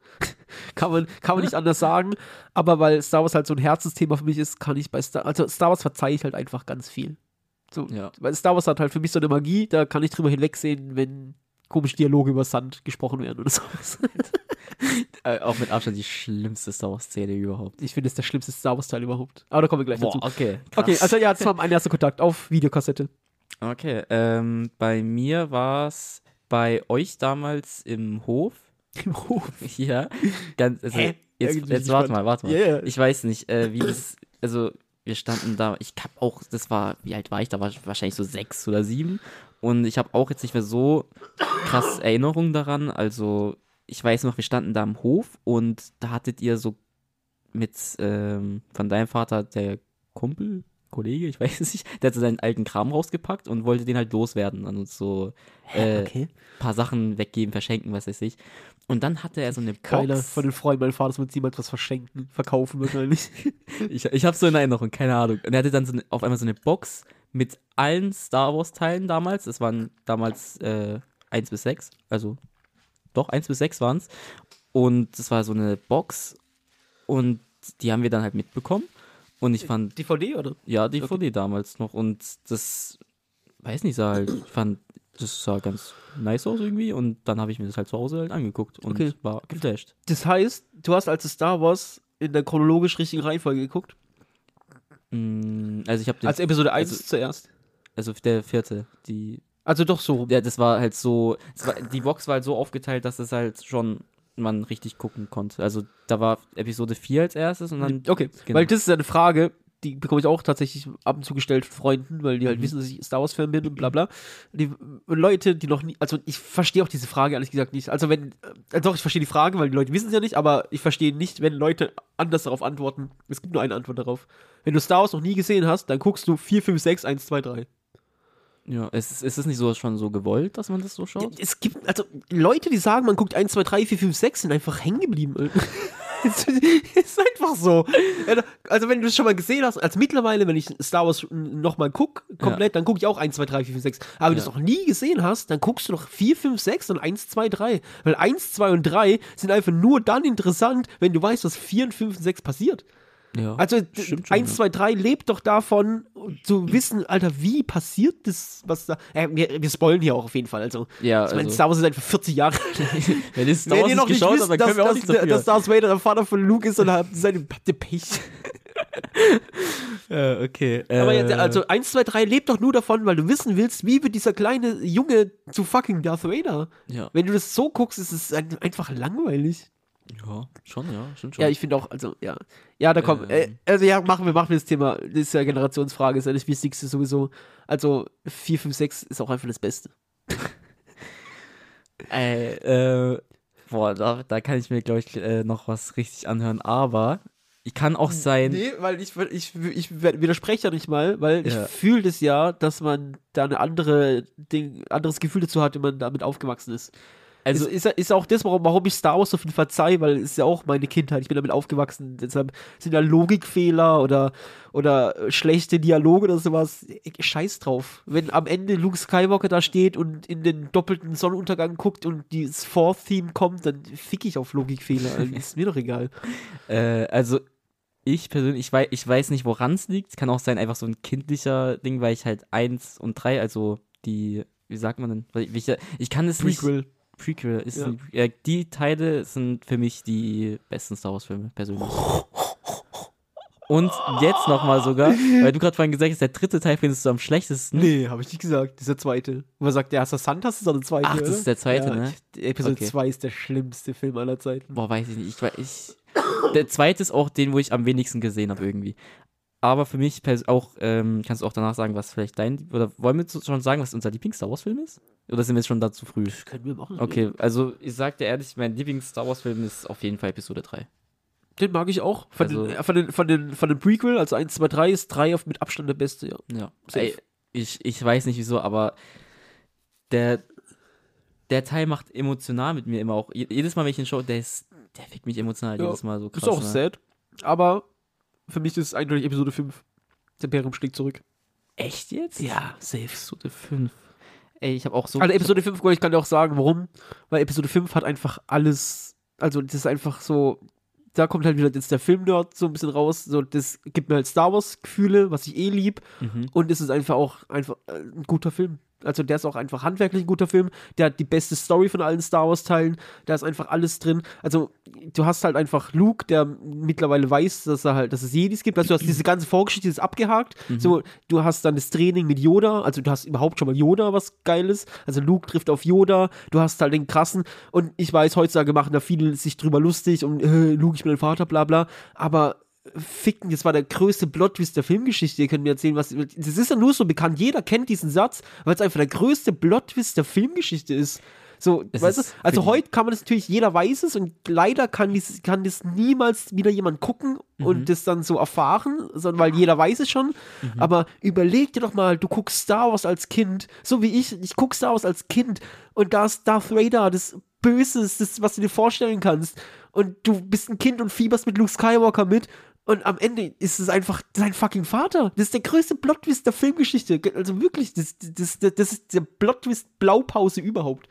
kann, man, kann man nicht anders sagen. Aber weil Star Wars halt so ein Herzensthema für mich ist, kann ich bei Star also Star Wars verzeihe ich halt einfach ganz viel. So, Ja. Weil Star Wars hat halt für mich so eine Magie, da kann ich drüber hinwegsehen, wenn komische Dialoge über Sand gesprochen werden oder sowas. Äh, auch mit Abstand die schlimmste Star Wars-Szene überhaupt. Ich finde es der schlimmste Star Wars Teil überhaupt. Aber da kommen wir gleich dazu. okay. Krass. Okay, also ja, das war mein erster Kontakt auf Videokassette. Okay, ähm, bei mir war es bei euch damals im Hof. Im Hof. Ja, ganz, also, Hä? jetzt, Irgendwie jetzt warte mal, warte mal. Ja. Ich weiß nicht, äh, wie das, also wir standen da, ich hab auch, das war, wie alt war ich? Da war ich wahrscheinlich so sechs oder sieben. Und ich habe auch jetzt nicht mehr so krass Erinnerungen daran. Also ich weiß noch, wir standen da im Hof und da hattet ihr so mit ähm, von deinem Vater der Kumpel, Kollege, ich weiß es nicht, der hat so seinen alten Kram rausgepackt und wollte den halt loswerden an uns so äh, okay. paar Sachen weggeben, verschenken, was weiß ich. Und dann hatte er so eine Keiner Box. von den Freunden meines Vaters wird niemals was verschenken, verkaufen wahrscheinlich. Ich, ich habe so in Erinnerung, keine Ahnung. Und er hatte dann so eine, auf einmal so eine Box mit allen Star Wars-Teilen damals. Es waren damals äh, 1 bis 6. Also, doch, 1 bis 6 waren es. Und das war so eine Box. Und die haben wir dann halt mitbekommen. Und ich fand, DVD oder? ja, DVD damals noch. Und das, weiß nicht, sah halt, ich fand, das sah ganz nice aus irgendwie und dann habe ich mir das halt zu Hause halt angeguckt und Okay. war geflasht. Das heißt, du hast als Star Wars in der chronologisch richtigen Reihenfolge geguckt. Mm, Also ich habe Als Episode 1 also- zuerst. also der vierte, die, Also doch so ja, das war halt so, war, die Box war halt so aufgeteilt, dass es halt schon man richtig gucken konnte. Also da war Episode 4 als erstes und dann, Okay, Genau. weil das ist eine Frage, die bekomme ich auch tatsächlich ab und zu gestellt von Freunden, weil die halt Mhm. wissen, dass ich Star Wars-Fan bin und bla bla. Die Leute, die noch nie, also ich verstehe auch diese Frage ehrlich gesagt nicht. Also wenn, äh, doch, ich verstehe die Frage, weil die Leute wissen es ja nicht, aber ich verstehe nicht, wenn Leute anders darauf antworten. Es gibt nur eine Antwort darauf. Wenn du Star Wars noch nie gesehen hast, dann guckst du 4, 5, 6, 1, 2, 3. ja, ist, ist es nicht so schon so gewollt, dass man das so Ja, schaut? es gibt, also Leute, die sagen, man guckt 1, 2, 3, 4, 5, 6, sind einfach hängen geblieben. Ist einfach so. Ja, da- Also, wenn du es schon mal gesehen hast, als mittlerweile, wenn ich Star Wars nochmal gucke, komplett, dann gucke ich auch 1, 2, 3, 4, 5, 6. Aber wenn du es Ja. noch nie gesehen hast, dann guckst du noch 4, 5, 6 und 1, 2, 3. Weil 1, 2 und 3 sind einfach nur dann interessant, wenn du weißt, was 4 und 5 und 6 passiert. Ja, Also schon, 1, ja. 2, 3 lebt doch davon, zu wissen, Alter, wie passiert das, was da. Äh, wir, wir spoilen hier auch auf jeden Fall. Also, Ja, ich meine, also- Star Wars ist einfach 40 Jahre alt. Wenn ihr Star Wenn Wars ihr noch nicht geschaut wisst, dann dass, können wir auch dass, dafür. dass Darth Vader der Vater von Luke ist, dann habt ihr seine Pech. äh, okay. Aber äh, jetzt, also 1, 2, 3 lebt doch nur davon, weil du wissen willst, wie wird dieser kleine Junge zu fucking Darth Vader. ja. Wenn du das so guckst, ist es ein- einfach langweilig. Ja, schon, ja, stimmt schon. Ja, ich finde auch, also, ja. Ja, da komm, äh, Ähm. also ja, machen wir, machen wir das Thema. Das ist ja Generationsfrage, ist ja das Wichtigste sowieso. Also 4, 5, 6 ist auch einfach das Beste. Ey, äh, boah, da, da kann ich mir, glaube ich, äh, noch was richtig anhören, aber ich kann auch sein. Nee, weil ich, ich, ich widerspreche ja nicht mal, weil ich Ja. fühle das ja, dass man da eine andere Ding, anderes Gefühl dazu hat, wenn man damit aufgewachsen ist. Also, Also ist, ist auch das, warum, warum ich Star Wars so viel verzeih, weil es ist ja auch meine Kindheit. Ich bin damit aufgewachsen. Deshalb sind da Logikfehler oder, oder schlechte Dialoge oder sowas. Ich- Scheiß drauf. Wenn am Ende Luke Skywalker da steht und in den doppelten Sonnenuntergang guckt und das Fourth-Theme kommt, dann fick ich auf Logikfehler. Ist mir doch egal. äh, also ich persönlich, ich weiß, ich weiß nicht, woran es liegt. Es kann auch sein, einfach so ein kindlicher Ding, weil ich halt eins und drei, also die, wie sagt man denn? Weil Ich, ich kann es nicht. Prequel. Ist Ja. ein, ja, die Teile sind für mich die besten Star Wars Filme persönlich. Und jetzt nochmal sogar, weil du gerade vorhin gesagt hast, der dritte Teil findest du am schlechtesten. Nee, habe ich nicht gesagt. Das ist der zweite. Wo man sagt, der Erster Santas ist der zweite. Ach, das ist der zweite, ja, ne? Episode Okay. 2 ist der schlimmste Film aller Zeiten. Boah, weiß ich nicht. Ich, ich, der zweite ist auch den, wo ich am wenigsten gesehen habe irgendwie. Aber für mich auch, ähm, kannst du auch danach sagen, was vielleicht dein, oder wollen wir schon sagen, was unser Lieblings-Star Wars-Film ist? Oder sind wir jetzt schon da zu früh? Können wir machen. Okay, also ich sag dir ehrlich, mein Lieblings-Star Wars-Film ist auf jeden Fall Episode 3. Den mag ich auch. Von, Also- den, äh, von, den, von, den, von den Prequel, also 1, 2, 3 ist 3 auf mit Abstand der beste, ja. Ja. Ey, ich, ich weiß nicht wieso, aber der, der Teil macht emotional mit mir immer auch. Je- Jedes Mal, wenn ich ihn schaue, der ist, der fickt mich emotional Ja, jedes Mal so krass. ist auch ne? sad. Aber für mich ist es eindeutig Episode 5. Das Imperium schlägt zurück. Echt jetzt? Ja, safe. Episode 5. Ey, ich habe auch so. Also Episode 5, ich kann dir auch sagen, warum. Weil Episode 5 hat einfach alles, also das ist einfach so, da kommt halt wieder jetzt der Film-Nerd so ein bisschen raus. So, das gibt mir halt Star Wars-Gefühle, was ich eh lieb. Mhm. Und es ist einfach auch einfach äh, ein guter Film. Also der ist auch einfach handwerklich ein guter Film. Der hat die beste Story von allen Star Wars Teilen. Da ist einfach alles drin. Also du hast halt einfach Luke, der mittlerweile weiß, dass er halt, dass es Jedis gibt. Also du hast diese ganze Vorgeschichte ist abgehakt. So, du hast dann das Training mit Yoda. Also du hast überhaupt schon mal Yoda, was geiles. Also Luke trifft auf Yoda. Du hast halt den krassen. Und ich weiß, heutzutage machen da viele sich drüber lustig und äh, Luke, ich bin dein Vater, bla bla. Aber ficken, das war der größte Plot-Twist der Filmgeschichte. Ihr könnt mir erzählen, was. Das ist ja nur so bekannt. Jeder kennt diesen Satz, weil es einfach der größte Plot-Twist der Filmgeschichte ist. So, Es weißt du? Also heute kann man das natürlich, jeder weiß es und leider kann, dies, kann das niemals wieder jemand gucken Mhm. und das dann so erfahren, sondern weil jeder weiß es schon. Mhm. Aber überleg dir doch mal, du guckst Star Wars als Kind, so wie ich, ich guck Star Wars als Kind und da ist Darth Vader, das Böses, das, was du dir vorstellen kannst. Und du bist ein Kind und fieberst mit Luke Skywalker mit. Und am Ende ist es einfach sein fucking Vater. Das ist der größte Plot-Twist der Filmgeschichte. Also wirklich, das, das, das, das ist der Plot-Twist Blaupause überhaupt.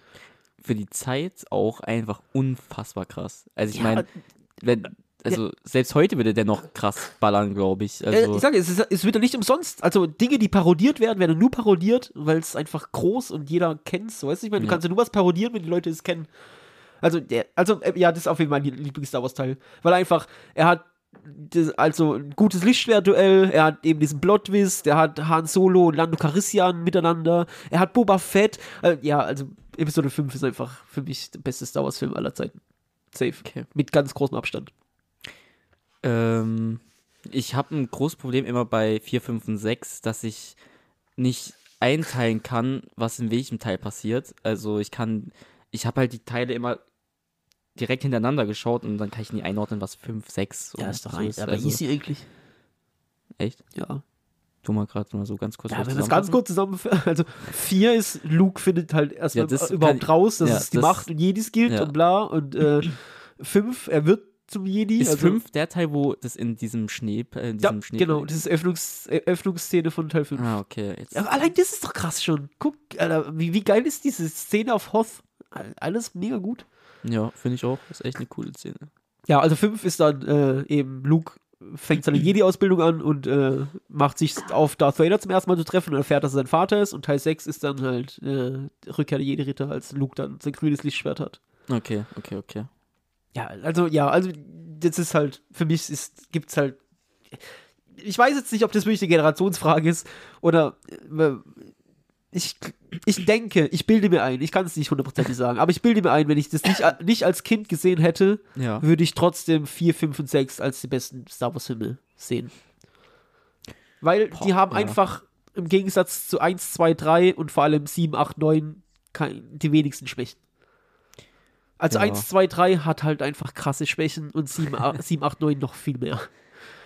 Für die Zeit auch einfach unfassbar krass. Also ich Ja, meine, wenn, also selbst heute würde der noch krass ballern, glaube ich. Äh, Also, ich sage, es, ist, es wird ja nicht umsonst. Also Dinge, die parodiert werden, werden nur parodiert, weil es einfach groß und jeder kennt es. So, weißt du, ich meine, du Ja. kannst ja nur was parodieren, wenn die Leute es kennen. Also, der, also äh, ja, das ist auf jeden Fall mein Lieblings-Star Wars-Teil. Weil einfach, er hat das, also ein gutes Lichtschwertduell, er hat eben diesen Plot-Twist, er hat Han Solo und Lando Calrissian miteinander, er hat Boba Fett. Äh, ja, also Episode 5 ist einfach für mich der beste Star Wars-Film aller Zeiten. Safe. Okay. Mit ganz großem Abstand. ähm, ich habe ein großes Problem immer bei 4, 5 und 6, dass ich nicht einteilen kann, was in welchem Teil passiert. Also ich kann, ich habe halt die Teile immer direkt hintereinander geschaut und dann kann ich nie einordnen, was 5, 6 und so also, sie eigentlich? Echt? Ja. Tu mal gerade mal so ganz kurz. Ja, wenn wir es ganz kurz zusammenfassen, also vier ist, Luke findet halt erstmal Ja, das überhaupt raus, dass ja, es die das- Macht und Jedis gilt ja. und bla und äh, fünf, er wird zum Jedi. Ist also, 5 der Teil, wo das in diesem Schnee, äh, in Ja, diesem Schnee genau, das ist Öffnungs, äh, Öffnungsszene von Teil 5. Ah, okay. Jetzt, Ja, allein das ist doch krass schon. Guck, Alter, wie, wie geil ist diese Szene auf Hoth? All- Alles mega gut. Ja, finde ich auch. Ist echt eine coole Szene. Ja, also 5 ist dann äh, eben Luke fängt seine Jedi-Ausbildung an und äh, macht sich auf Darth Vader zum ersten Mal zu treffen und erfährt, dass er sein Vater ist. Und Teil 6 ist dann halt äh, Rückkehr der Jedi-Ritter, als Luke dann sein grünes Lichtschwert hat. Okay, okay, okay. Ja, also, ja, also, das ist halt, für mich ist, gibt's halt, ich weiß jetzt nicht, ob das wirklich eine Generationsfrage ist oder, äh, ich, ich denke, ich bilde mir ein, ich kann es nicht hundertprozentig sagen, aber ich bilde mir ein, wenn ich das nicht, nicht als Kind gesehen hätte, Ja. würde ich trotzdem 4, 5 und 6 als die besten Star Wars Filme sehen. Weil die Boah, haben ja. einfach im Gegensatz zu 1, 2, 3 und vor allem 7, 8, 9 kein, die wenigsten Schwächen. Also Ja. 1, 2, 3 hat halt einfach krasse Schwächen und 7, 8, 7, 8 9 noch viel mehr.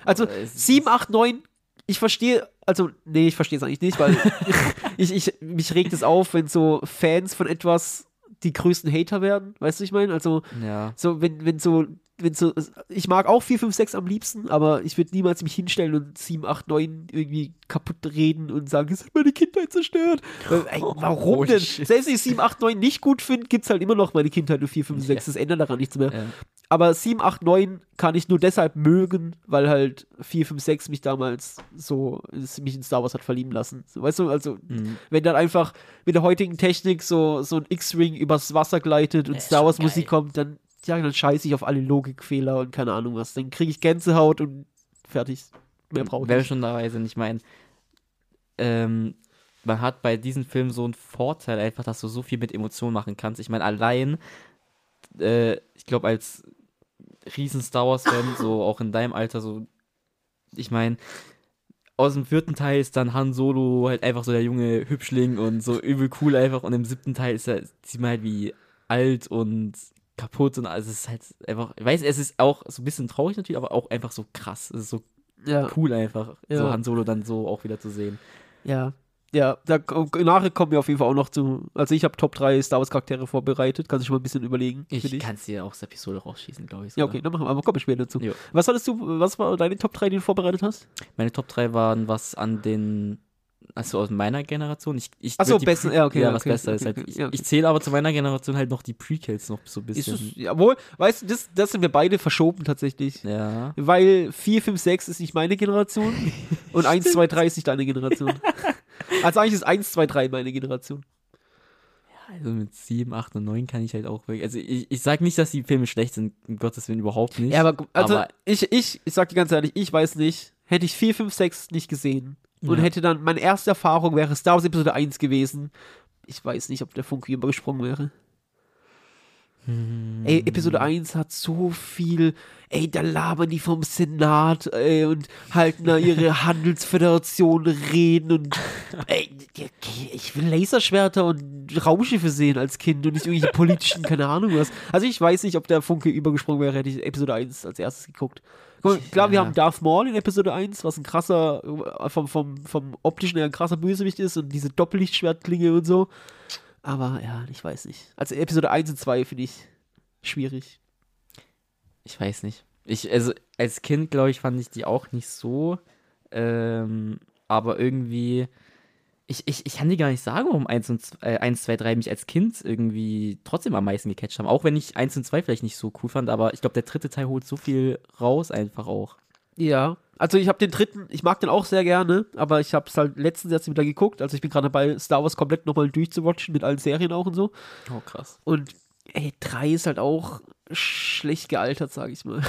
Also Aber es ist- 7, 8, 9, ich verstehe, also nee, ich verstehe es eigentlich nicht, weil ich, ich, mich regt es auf, wenn so Fans von etwas die größten Hater werden, weißt du, ich meine? Also Ja. so, wenn, wenn so, wenn so, ich mag auch 4, 5, 6 am liebsten, aber ich würde niemals mich hinstellen und 7, 8, 9 irgendwie kaputt reden und sagen, es hat meine Kindheit zerstört. Ey, warum Oh, denn? shit. Selbst wenn ich 7, 8, 9 nicht gut finde, gibt es halt immer noch meine Kindheit nur 4, 5, 6. Das ändert daran nichts mehr. ja. Aber 7, 8, 9 kann ich nur deshalb mögen, weil halt 4, 5, 6 mich damals so, mich in Star Wars hat verlieben lassen. Weißt du, also, Mhm. wenn dann einfach mit der heutigen Technik so, so ein X-Wing übers Wasser gleitet und Ja, Star Wars Musik kommt, dann, ja, dann scheiße ich auf alle Logikfehler und keine Ahnung was. Dann kriege ich Gänsehaut und fertig. Mehr brauche ich Wer nicht. schon dabei sind, ich meine, ähm, man hat bei diesem Film so einen Vorteil einfach, dass du so viel mit Emotionen machen kannst. Ich meine, allein, äh, ich glaube, als riesen Star Wars-Fan, so auch in deinem Alter, so, ich meine, aus dem vierten Teil ist dann Han Solo halt einfach so der junge Hübschling und so übel cool einfach und im siebten Teil ist er, sieht man halt wie alt und kaputt und alles. Es ist halt einfach, ich weiß, es ist auch so ein bisschen traurig natürlich, aber auch einfach so krass. Es ist so Ja, cool einfach, so Ja. Han Solo dann so auch wieder zu sehen. ja. Ja, da, nachher kommen wir auf jeden Fall auch noch zu. Also ich habe Top 3 Star Wars Charaktere vorbereitet. Kannst du schon mal ein bisschen überlegen. Ich kann es dir aus der Episode rausschießen, glaube ich. Ja, sogar. okay, dann machen wir, aber kommen wir später dazu. Jo. Was hattest du, was war deine Top 3, die du vorbereitet hast? Meine Top 3 waren was an den, also aus meiner Generation. Ich, ich Ach so, würd die besser- ja, okay, Ja, ja, was okay, besser okay, ist. Halt. Ich, ja, okay. ich zähle aber zu meiner Generation halt noch die Prequels noch so ein Ist bisschen. es, jawohl, weißt du, das, das sind wir beide verschoben tatsächlich. ja. Weil 4, 5, 6 ist nicht meine Generation und 1, 2, 3 ist nicht deine Generation. also eigentlich ist 1, 2, 3 meine Generation. Also mit 7, 8 und 9 kann ich halt auch wirklich. Also ich, ich sag nicht, dass die Filme schlecht sind, um Gottes Willen überhaupt nicht. Ja, aber also Aber- ich, ich, ich sag dir ganz ehrlich, ich weiß nicht, hätte ich 4, 5, 6 nicht gesehen und Ja. hätte dann, meine erste Erfahrung wäre Star Wars Episode 1 gewesen. Ich weiß nicht, ob der Funke übergesprungen wäre. Hm. Ey, Episode 1 hat so viel, ey, da labern die vom Senat, ey, und halten da ihre Handelsföderation reden und, ey, ich will Laserschwerter und Raumschiffe sehen als Kind und nicht irgendwelche politischen, keine Ahnung was. Also ich weiß nicht, ob der Funke übergesprungen wäre, hätte ich Episode 1 als erstes geguckt. Klar, wir haben Darth Maul in Episode 1, was ein krasser, äh, vom, vom, vom optischen her ein krasser Bösewicht ist und diese Doppellichtschwertklinge und so. Aber ja, ich weiß nicht. Also Episode 1 und 2 finde ich schwierig. Ich weiß nicht. Ich, also als Kind, glaube ich, fand ich die auch nicht so. Ähm, aber irgendwie, Ich, ich, ich kann dir gar nicht sagen, warum 1, und, z- äh, 1, 2, 3 mich als Kind irgendwie trotzdem am meisten gecatcht haben. Auch wenn ich 1 und 2 vielleicht nicht so cool fand, aber ich glaube, der dritte Teil holt so viel raus einfach auch. Ja, also ich habe den dritten, ich mag den auch sehr gerne, aber ich habe es halt letztens jetzt wieder geguckt. Also ich bin gerade dabei, Star Wars komplett nochmal durchzuwatchen mit allen Serien auch und so. Oh, krass. Und ey, 3 ist halt auch schlecht gealtert, sage ich mal.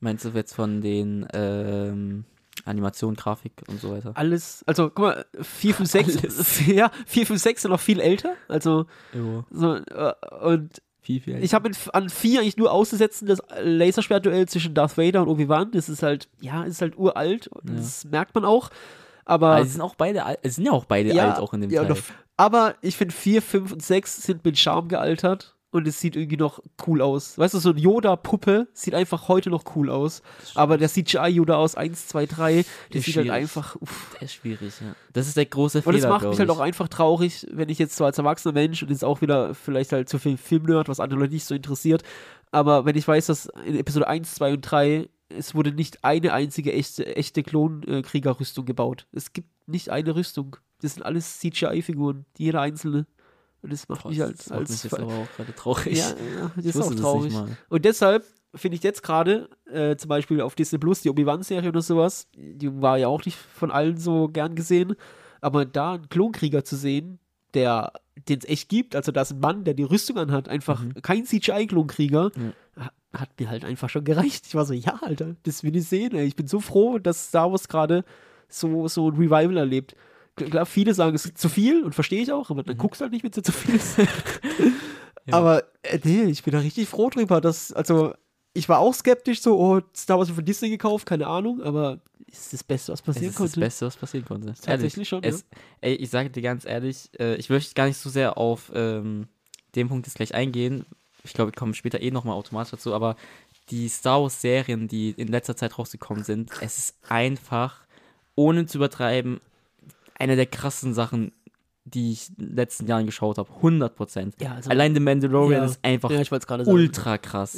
Meinst du jetzt von den ähm, Animation, Grafik und so weiter? Alles, also guck mal, 4, 5, 6, ja, 4, 5, 6 sind noch viel älter. Also Jo. so, äh, und Viel, viel. ich habe an 4 eigentlich nur auszusetzen, das Laserschwertduell zwischen Darth Vader und Obi-Wan. Das ist halt, ja, ist halt uralt. und Ja. Das merkt man auch. Aber aber sind auch beide alt, es sind ja auch beide alt auch in dem ja, Teil. aber ich finde 4, 5 und 6 sind mit Charme gealtert und es sieht irgendwie noch cool aus. Weißt du, so ein Yoda-Puppe sieht einfach heute noch cool aus. Aber der CGI-Yoda aus 1, 2, 3, der Ist sieht halt einfach. Uff. Der ist schwierig, ja. Das ist der große Und Fehler, es macht mich halt auch einfach traurig, wenn ich jetzt so als erwachsener Mensch und jetzt auch wieder vielleicht halt zu viel Filmnerd, was andere Leute nicht so interessiert, aber wenn ich weiß, dass in Episode 1, 2 und 3 es wurde nicht eine einzige echte, echte Klonkriegerrüstung gebaut. Es gibt nicht eine Rüstung. Das sind alles CGI-Figuren, jeder einzelne. Und das macht Boah, mich halt das macht als. mich jetzt aber auch gerade traurig. ja, ja, das Ich ist auch traurig. Und deshalb finde ich jetzt gerade, äh, zum Beispiel auf Disney Plus, die Obi-Wan-Serie oder sowas, die war ja auch nicht von allen so gern gesehen, aber da einen Klonkrieger zu sehen, der den es echt gibt, also da ist ein Mann, der die Rüstung anhat, einfach Mhm. kein CGI-Klonkrieger, ha- hat mir halt einfach schon gereicht. Ich war so, ja, Alter, das will ich sehen, ey. Ich bin so froh, dass Star Wars gerade so, so ein Revival erlebt. Klar, viele sagen, es ist zu viel und verstehe ich auch, aber dann guckst du halt nicht, wenn es zu viel ist. Ja. Aber äh, nee, ich bin da richtig froh drüber, dass, also, ich war auch skeptisch, so, oh, Star Wars von Disney gekauft, keine Ahnung, aber ist das Beste, was Es passieren ist das konnte. Beste, was passieren konnte. Tatsächlich schon, Es, Ey, ich sage dir ganz ehrlich, äh, ich möchte gar nicht so sehr auf ähm, den Punkt jetzt gleich eingehen. Ich glaube, wir kommen später eh nochmal automatisch dazu, aber die Star Wars-Serien, die in letzter Zeit rausgekommen sind, es ist einfach, ohne zu übertreiben, eine der krassen Sachen, die ich in den letzten Jahren geschaut habe. 100 Prozent. Ja, also, Allein The Mandalorian Ja. ist einfach ja, ultra krass.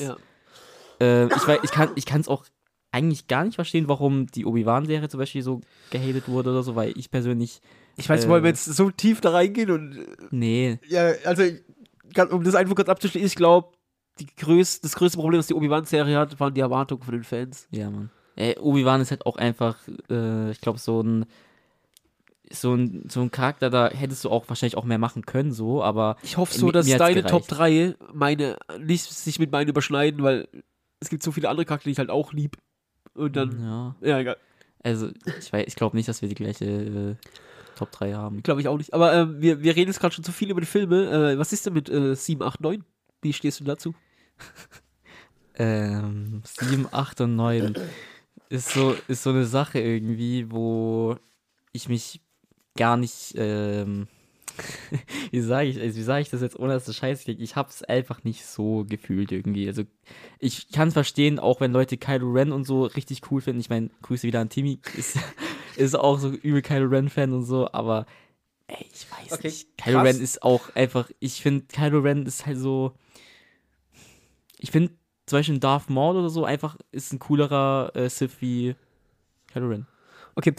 Äh, ich weiß, ich kann es auch eigentlich gar nicht verstehen, warum die Obi-Wan-Serie zum Beispiel so gehatet wurde oder so, weil ich persönlich, Ich weiß, Äh, wollen wir jetzt so tief da reingehen und, äh, nee, ja, also, um das einfach kurz abzuschließen, ich glaube, größ das größte Problem, das die Obi-Wan-Serie hat, waren die Erwartungen von den Fans. ja, Mann. Obi-Wan ist halt auch einfach, äh, ich glaube, so ein, so ein, so ein Charakter, da hättest du auch wahrscheinlich auch mehr machen können, so, aber Ich hoffe so, dass deine gereicht. Top 3 meine nicht sich mit meinen überschneiden, weil es gibt so viele andere Charaktere, die ich halt auch lieb. Und dann, ja, ja, egal. also ich weiß, ich glaube nicht, dass wir die gleiche äh, Top 3 haben. Glaube ich auch nicht. Aber ähm, wir, wir reden jetzt gerade schon zu viel über die Filme. Äh, was ist denn mit äh, 7, 8, 9? Wie stehst du dazu? Ähm, 7, 8 und 9 ist so, ist so eine Sache irgendwie, wo ich mich gar nicht, ähm, wie sage ich, wie sage ich das jetzt, ohne dass es scheiße klingt? Ich hab's einfach nicht so gefühlt irgendwie. Also ich kann verstehen, auch wenn Leute Kylo Ren und so richtig cool finden. Ich meine, Grüße wieder an Timmy, ist, ist auch so übel Kylo Ren-Fan und so, aber ey, ich weiß Okay, nicht. Kylo krass. Ren ist auch einfach, ich finde, Kylo Ren ist halt so, ich finde zum Beispiel Darth Maul oder so einfach ist ein coolerer äh, Sith wie Kylo Ren. Okay,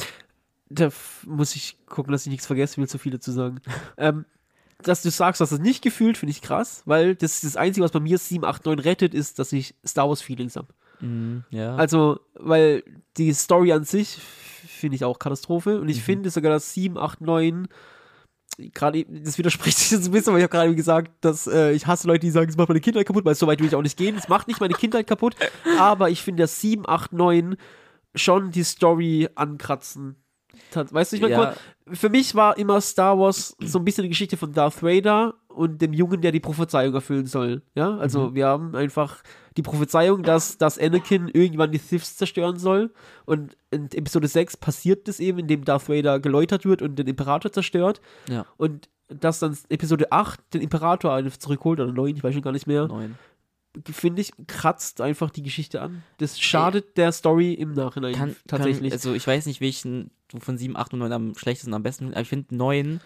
da muss ich gucken, dass ich nichts vergesse, will zu viel dazu sagen. ähm, dass du sagst, dass es nicht gefühlt, finde ich krass, weil das das Einzige, was bei mir 7, 8, 9 rettet, ist, dass ich Star Wars Feelings habe. Mhm, ja. Also, weil die Story an sich finde ich auch Katastrophe und ich Mhm. finde sogar, dass 7, 8, 9 gerade, das widerspricht sich jetzt ein bisschen, weil ich habe gerade gesagt, dass äh, ich hasse Leute, die sagen, es macht meine Kindheit kaputt, weil so weit will ich auch nicht gehen. Es macht nicht meine Kindheit kaputt, aber ich finde, dass 7, 8, 9 schon die Story ankratzen. Weißt du, ich meine, ja, für mich war immer Star Wars so ein bisschen die Geschichte von Darth Vader und dem Jungen, der die Prophezeiung erfüllen soll. Ja, also wir haben einfach die Prophezeiung, dass, dass Anakin irgendwann die Siths zerstören soll. Und in Episode 6 passiert das eben, indem Darth Vader geläutert wird und den Imperator zerstört. ja, Und dass dann Episode 8 den Imperator zurückholt, oder 9, ich weiß schon gar nicht mehr, neun. Finde ich, kratzt einfach die Geschichte an. Das schadet der Story im Nachhinein Kann, tatsächlich. Kann, also ich weiß nicht, welchen du von 7, 8 und 9 am schlechtesten, am besten, aber ich finde 9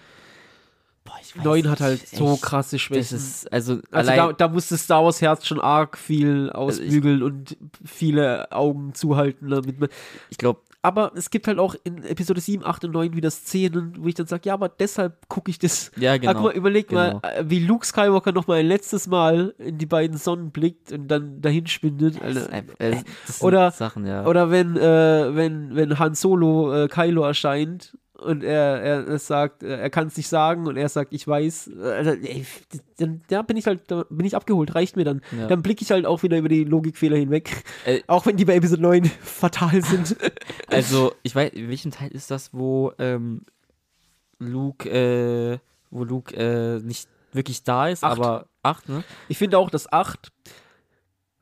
Boah, ich weiß 9 hat halt so echt. krasse Das Schwächen. ist, also, also da, da musste Star Wars Herz schon arg viel ich- ausbügeln und viele Augen zuhalten, damit man ich glaube, aber es gibt halt auch in Episode 7, 8 und 9 wieder Szenen, wo ich dann sage, ja, aber deshalb gucke ich das. ja, genau. mal, überleg genau. mal, äh, wie Luke Skywalker noch mal ein letztes Mal in die beiden Sonnen blickt und dann dahin schwindet. Das äh, das Oder- Sachen, ja. Oder wenn, äh, wenn, wenn Han Solo äh, Kylo erscheint und er, er, er sagt, äh, er kann es nicht sagen und er sagt, ich weiß, ey, dann da bin ich halt, bin ich abgeholt, reicht mir dann. Ja. Dann blicke ich halt auch wieder über die Logikfehler hinweg. Äh, auch wenn die bei Episode 9 fatal sind. Also, ich weiß, in welchem Teil ist das, wo ähm, Luke, äh, wo Luke äh, nicht wirklich da ist, Acht. aber acht, ne? Ich finde auch, dass 8,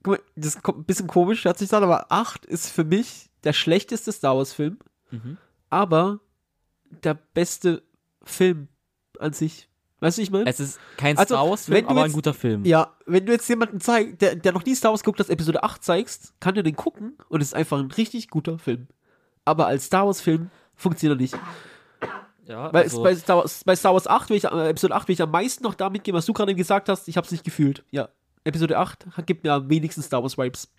guck mal, das ist ein bisschen komisch, hat sich gesagt, aber 8 ist für mich der schlechteste Star Wars-Film, Mhm. aber der beste Film an sich. Weißt du, ich meine? Es ist kein Also, Star Wars-Film, aber ein jetzt- guter Film. Ja, wenn du jetzt jemanden zeigst, der, der noch nie Star Wars guckt, das Episode 8 zeigst, kann der den gucken und es ist einfach ein richtig guter Film. Aber als Star Wars-Film funktioniert er nicht. Ja, Weil also, bei, Star Wars, bei Star Wars 8, will ich, äh, Episode 8 will ich am meisten noch damit gehen, was du gerade gesagt hast, ich habe es nicht gefühlt. Ja, Episode 8 hat- gibt mir am wenigsten Star Wars-Vibes.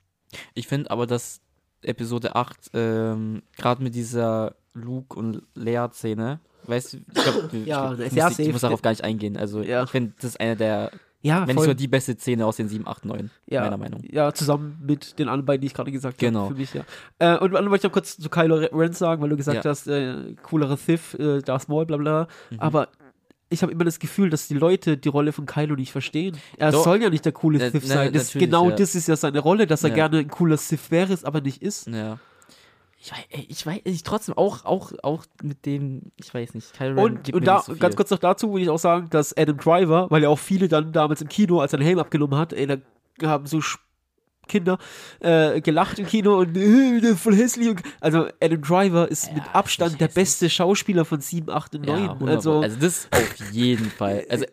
ich finde aber, dass Episode 8, ähm, gerade mit dieser Luke- und Leia-Szene, weißt du, ich glaube, Ja, ich, ja muss, ich muss darauf gar nicht eingehen. Also, Ja. ich finde, das ist eine der, Ja, wenn nicht sogar die beste Szene aus den 7, 8, 9, ja, meiner Meinung. Ja, zusammen mit den anderen beiden, die ich gerade gesagt Genau. habe. Für mich, ja. Äh, und dann wollte ich noch kurz zu Kylo Ren sagen, weil du gesagt hast, äh, coolere Sith, äh, Darth Maul, bla bla. Mhm. Aber ich habe immer das Gefühl, dass die Leute die Rolle von Kylo nicht verstehen. Er Doch. soll ja nicht der coole Äh, Sith sein. Das, genau ja. das ist ja seine Rolle, dass er Ja. gerne ein cooler Sith wäre, es aber nicht ist. Ja. Ich weiß, ich weiß, ich trotzdem auch, auch, auch mit dem, ich weiß nicht, Kylo Ren Und, und da, so ganz kurz noch dazu, will ich auch sagen, dass Adam Driver, weil ja auch viele dann damals im Kino, als er den Helm abgenommen hat, ey, da haben so Kinder äh, gelacht im Kino und äh, der ist voll hässlich. Und, also Adam Driver ist Ja, mit ist Abstand nicht der beste Schauspieler von 7, 8 und 9. ja, 100 also, also das auf jeden Fall. Also,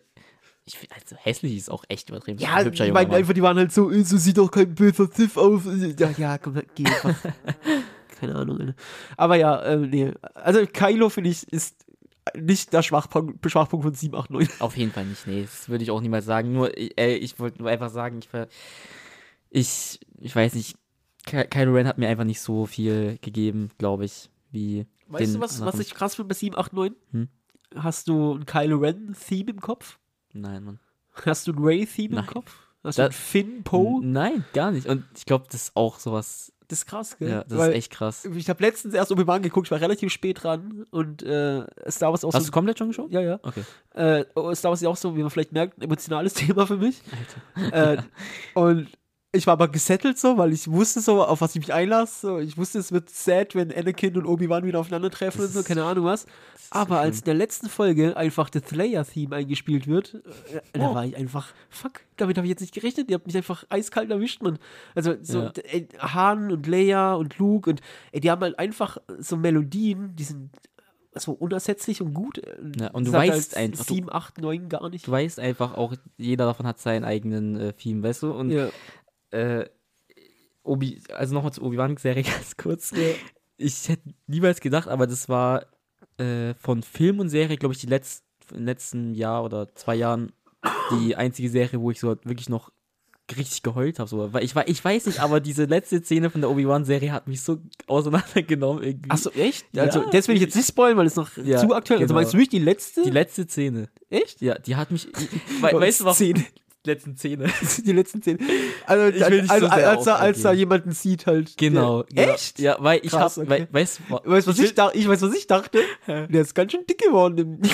ich find, also hässlich ist auch echt übertrieben. ja, ich meine einfach, die waren halt so, äh, so sieht doch kein böser Sith aus. Ja, ja, komm, geh einfach. Keine Ahnung, Alter. Aber ja, äh, nee. Also Kylo, finde ich, ist nicht der Schwachpunkt, Schwachpunkt von 7, 8, 9. Auf jeden Fall nicht, nee, das würde ich auch niemals sagen. Nur, ey, ich wollte nur einfach sagen, ich, ver- ich, ich weiß nicht, Ky Kylo Ren hat mir einfach nicht so viel gegeben, glaube ich, wie Weißt du, was, was ich krass finde bei 7, 8, 9? Hm? Hast du ein Kylo Ren-Theme im Kopf? Nein, Mann. Hast du ein Ray-Theme im. Kopf? Hast du ein Finn, Poe? Nein, gar nicht. Und ich glaube, das ist auch sowas, Das ist krass, gell? ja, das Weil ist echt krass. Ich habe letztens erst Obi-Wan geguckt, ich war relativ spät dran und äh, Star Wars auch Hast so. du komplett schon geschaut? Ja, ja. Okay. Äh, oh, Star Wars ist ja auch so, wie man vielleicht merkt, ein emotionales Thema für mich. äh, und ich war aber gesettelt so, weil ich wusste so, auf was ich mich einlasse. Ich wusste, es wird sad, wenn Anakin und Obi-Wan wieder aufeinandertreffen Das und so, keine Ahnung was. Aber als in der letzten Folge einfach das Slayer-Theme eingespielt wird, äh, da Oh. war ich einfach, fuck, damit habe ich jetzt nicht gerechnet. Ihr habt mich einfach eiskalt erwischt, man. Also so Ja. ey, Han und Leia und Luke und ey, die haben halt einfach so Melodien, die sind so unersetzlich und gut. Ja, und du weißt halt einfach, du- 7, 8, 9 gar nicht. Du weißt einfach auch, jeder davon hat seinen eigenen äh, Theme, weißt du? Und ja. Äh, Obi, also nochmal zur Obi-Wan-Serie ganz kurz. Ja. Ich hätte niemals gedacht, aber das war äh, von Film und Serie, glaube ich, die letzt, im letzten Jahr oder zwei Jahren die einzige Serie, wo ich so wirklich noch richtig geheult habe. So. Ich, ich weiß nicht, aber diese letzte Szene von der Obi-Wan-Serie hat mich so auseinandergenommen irgendwie. Achso, echt? Ja. Also, das will ich jetzt nicht spoilern, weil es noch Ja, zu aktuell ist. Also genau. meinst du wirklich die letzte? Die letzte Szene. echt? Ja, die hat mich. We weißt du was? Szene. Letzten Szene. die letzten Zehn. Also, Ich will nicht also so sehr als, da, als aufgehen. jemanden sieht halt. Genau. Der. Echt? Ja, weil ich Krass, hab, okay. wei- weißt Weißt was ich, da, ich weiß, was ich dachte? Der ist ganz schön dick geworden.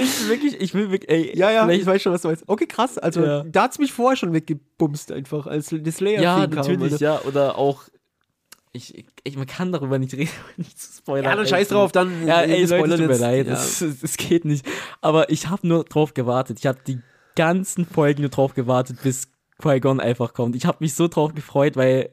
ich, wirklich, ich will wirklich, ey, ja, ja, ich weiß schon, was du meinst. Okay, krass. Also, Ja. da hat's mich vorher schon weggebumst, einfach, als das Slayer ja, kam. natürlich, Alter. ja, oder auch, ich, ich, man kann darüber nicht reden, nicht zu spoilern. Ja, dann scheiß drauf, dann. Ja, ey, Leute, tut mir leid, Ja. es, es, es geht nicht. Aber ich habe nur drauf gewartet. Ich habe die ganzen Folgen nur drauf gewartet, bis Qui-Gon einfach kommt. Ich habe mich so drauf gefreut, weil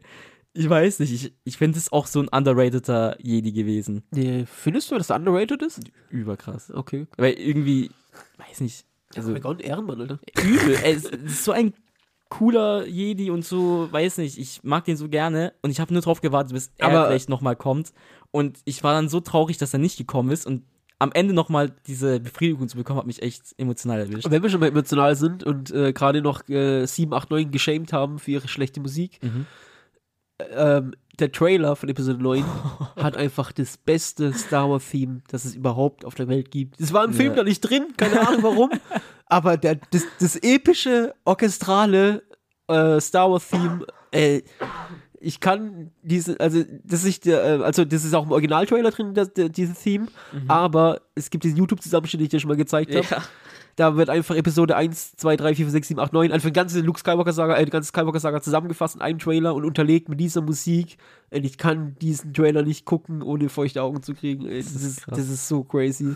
ich weiß nicht, ich, ich finde es auch so ein underrateder Jedi gewesen. Nee, findest du, dass er underrated ist? Überkrass. Okay. Weil irgendwie, weiß nicht, also Gott, Ehrenmann, Alter. übel. Es ist so ein cooler Jedi und so, weiß nicht, ich mag den so gerne und ich habe nur drauf gewartet, bis er Aber- vielleicht nochmal kommt. Und ich war dann so traurig, dass er nicht gekommen ist und am Ende nochmal diese Befriedigung zu bekommen, hat mich echt emotional erwischt. Und wenn wir schon mal emotional sind und äh, gerade noch äh, 7, 8, 9 geschämt haben für ihre schlechte Musik, Mhm. ähm, der Trailer von Episode 9 hat einfach das beste Star Wars Theme, das es überhaupt auf der Welt gibt. Es war im Film Ja. da nicht drin, keine Ahnung warum, aber der, das, das epische, orchestrale äh, Star Wars Theme, äh, ich kann diese, also das ist, der, äh, also das ist auch im Original-Trailer drin, das, der, dieses Theme, aber es gibt diesen YouTube-Zusammenschnitt, den ich dir schon mal gezeigt habe. Ja. Da wird einfach Episode 1, 2, 3, 4, 5, 6, 7, 8, 9, einfach die ganze Luke Skywalker-Saga, äh, die ganze Skywalker-Saga zusammengefasst in einem Trailer und unterlegt mit dieser Musik. Und ich kann diesen Trailer nicht gucken, ohne feuchte Augen zu kriegen. Ey, das, ist das ist so crazy.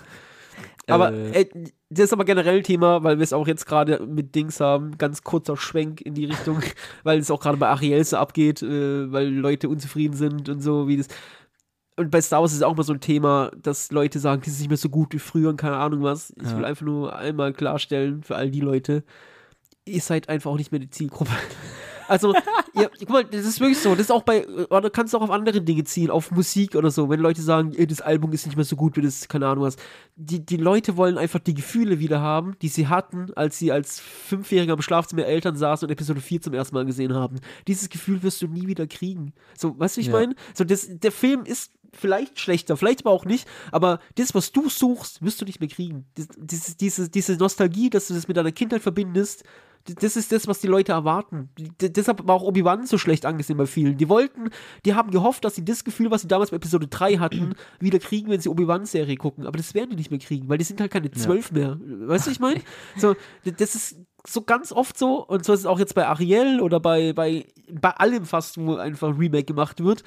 Aber Äh. äh, das ist aber generell Thema, weil wir es auch jetzt gerade mit Dings haben, ganz kurzer Schwenk in die Richtung, weil es auch gerade bei Ariel so abgeht, äh, weil Leute unzufrieden sind und so, wie das. Und bei Star Wars ist auch mal so ein Thema, dass Leute sagen, das ist nicht mehr so gut wie früher und keine Ahnung was. Ich Ja. will einfach nur einmal klarstellen für all die Leute, ihr seid einfach auch nicht mehr die Zielgruppe. Also, ja, guck mal, das ist wirklich so. Das ist auch bei, oder kannst du auch auf andere Dinge ziehen, auf Musik oder so. Wenn Leute sagen, das Album ist nicht mehr so gut wie das, keine Ahnung was. Die, die Leute wollen einfach die Gefühle wieder haben, die sie hatten, als sie als Fünfjähriger im Schlafzimmer Eltern saßen und Episode 4 zum ersten Mal gesehen haben. Dieses Gefühl wirst du nie wieder kriegen. So, weißt du, wie ich Ja. meine? So, das, der Film ist vielleicht schlechter, vielleicht aber auch nicht, aber das, was du suchst, wirst du nicht mehr kriegen. Diese, diese, diese Nostalgie, dass du das mit deiner Kindheit verbindest, das ist das, was die Leute erwarten. D deshalb war auch Obi-Wan so schlecht angesehen bei vielen. Die wollten, die haben gehofft, dass sie das Gefühl, was sie damals bei Episode 3 hatten, wieder kriegen, wenn sie Obi-Wan-Serie gucken. Aber das werden die nicht mehr kriegen, weil die sind halt keine zwölf mehr. Weißt du, ich meine? So, das ist so ganz oft so, und so ist es auch jetzt bei Ariel oder bei, bei, bei allem fast, wo einfach ein Remake gemacht wird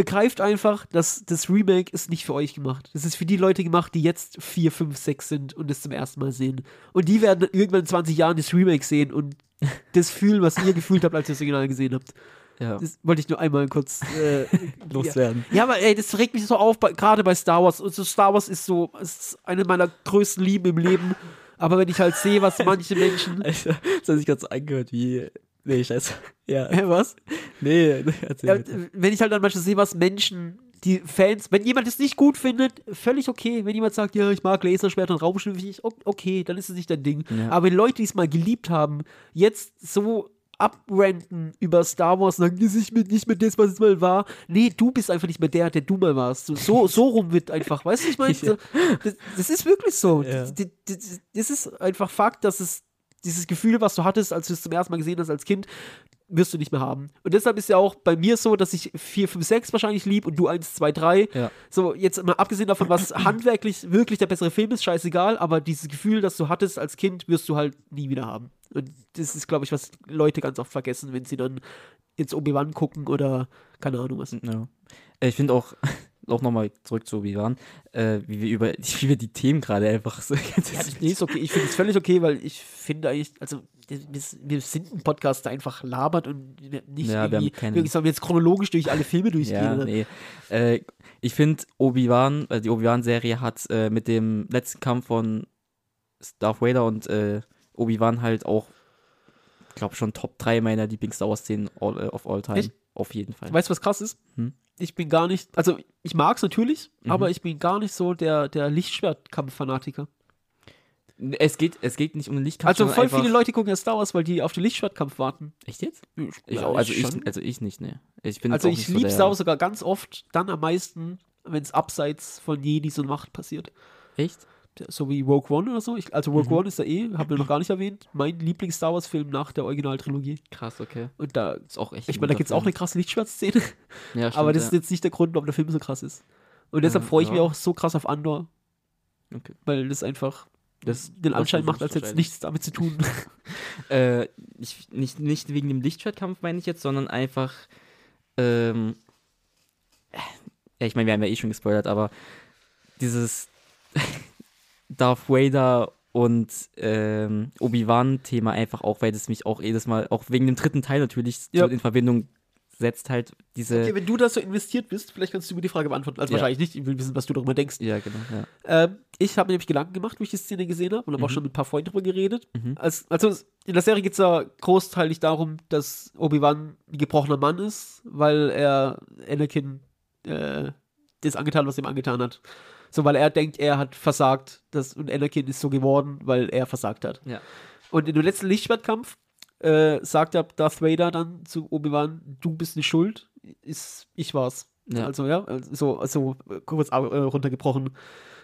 begreift einfach, dass das Remake ist nicht für euch gemacht. Das ist für die Leute gemacht, die jetzt 4, 5, 6 sind und es zum ersten Mal sehen. Und die werden irgendwann in 20 Jahren das Remake sehen und das fühlen, was ihr gefühlt habt, als ihr das Original gesehen habt. Ja. Das wollte ich nur einmal kurz äh, Loswerden. Ja, aber ey, das regt mich so auf, gerade bei Star Wars. Und so Star Wars ist so ist eine meiner größten Lieben im Leben. Aber wenn ich halt sehe, was manche Menschen. Alter, das hat sich gerade so angehört wie. Nee, scheiße. Ja. Was? Nee, erzähl Ja, wenn ich halt dann manchmal sehe, was Menschen, die Fans, wenn jemand es nicht gut findet, völlig okay. Wenn jemand sagt, ja, ich mag Laserschwert und Raumschiffe, ich, o- okay, dann ist es nicht dein Ding. Ja. Aber wenn Leute, die es mal geliebt haben, jetzt so abrenten über Star Wars und sagen, das ist nicht mehr das, was es mal war. Nee, du bist einfach nicht mehr der, der du mal warst. So, so, rum wird einfach, weißt du, ich meine, das, das ist wirklich so. Ja. Das, das, das ist einfach Fakt, dass es dieses Gefühl, was du hattest, als du es zum ersten Mal gesehen hast als Kind, wirst du nicht mehr haben. Und deshalb ist ja auch bei mir so, dass ich 4, 5, 6 wahrscheinlich lieb und du 1, 2, 3. Ja. So, jetzt mal abgesehen davon, was handwerklich wirklich der bessere Film ist, scheißegal, aber dieses Gefühl, das du hattest als Kind, wirst du halt nie wieder haben. Und das ist, glaube ich, was Leute ganz oft vergessen, wenn sie dann jetzt Obi-Wan gucken oder keine Ahnung was. Ja. Äh, Ich finde auch, auch nochmal zurück zu Obi-Wan, äh, wie wir über wie wir die Themen gerade einfach so. Ja, nee, ist okay. Ich finde es völlig okay, weil ich finde eigentlich, also wir, wir sind ein Podcast, der einfach labert und nicht Ja, wir irgendwie, wirklich sollen wir jetzt chronologisch durch alle Filme durchgehen. Ja, nee. Äh, ich finde, Obi-Wan, äh, die Obi-Wan-Serie hat äh, mit dem letzten Kampf von Darth Vader und äh, Obi-Wan halt auch, ich glaube schon Top 3 meiner Lieblings-Star Wars-Szenen äh, of all time. Echt? Auf jeden Fall. Weißt du, was krass ist? Hm? Ich bin gar nicht, also ich mag es natürlich, Mhm. aber ich bin gar nicht so der, der Lichtschwertkampf-Fanatiker. Es geht, es geht nicht um den Lichtkampf. Also voll viele Leute gucken ja Star Wars, weil die auf den Lichtschwertkampf warten. Echt jetzt? Ich Ja, auch, also, ich, schon. also ich nicht, ne. Ich bin Also ich liebe Star Wars sogar ganz oft dann am meisten, wenn es abseits von Jedis und Macht passiert. Echt? So wie Rogue One oder so. Ich, also Rogue Mhm. One ist ja eh, haben wir noch gar nicht erwähnt, mein Lieblings-Star Wars-Film nach der Originaltrilogie. Krass, okay. Und da, Ist auch echt. ich ein meine, da gibt es auch eine krasse Lichtschwertszene, Ja, stimmt, aber das ist ja. jetzt nicht der Grund, warum der Film so krass ist. Und deshalb Äh, freue ich ja. mich auch so krass auf Andor, Okay. weil das einfach Das, den das Anschein macht, als hätte es nichts damit zu tun. Äh, ich, nicht, nicht wegen dem Lichtschwertkampf meine ich jetzt, sondern einfach, ähm, ja, ich meine, wir haben ja eh schon gespoilert, aber dieses Darth Vader und ähm, Obi-Wan-Thema einfach auch, weil das mich auch jedes Mal, auch wegen dem dritten Teil natürlich Ja. in Verbindung setzt halt diese, Okay, wenn du da so investiert bist, vielleicht kannst du mir die Frage beantworten. Also Ja. wahrscheinlich nicht, ich will wissen, was du darüber denkst. ja genau, ja. Ähm, ich habe mir nämlich Gedanken gemacht, wo ich die Szene gesehen habe und habe auch Mhm. schon mit ein paar Freunden drüber geredet. Mhm. Als, also in der Serie geht es ja großteilig darum, dass Obi-Wan ein gebrochener Mann ist, weil er Anakin äh, das angetan, was ihm angetan hat. So, weil er denkt, er hat versagt das, und Anakin ist so geworden, weil er versagt hat. Ja. Und in dem letzten Lichtschwertkampf äh, sagt er Darth Vader dann zu Obi-Wan, du bist nicht schuld, ist, ich war's. Ja. Also, ja, so, also kurz äh, runtergebrochen.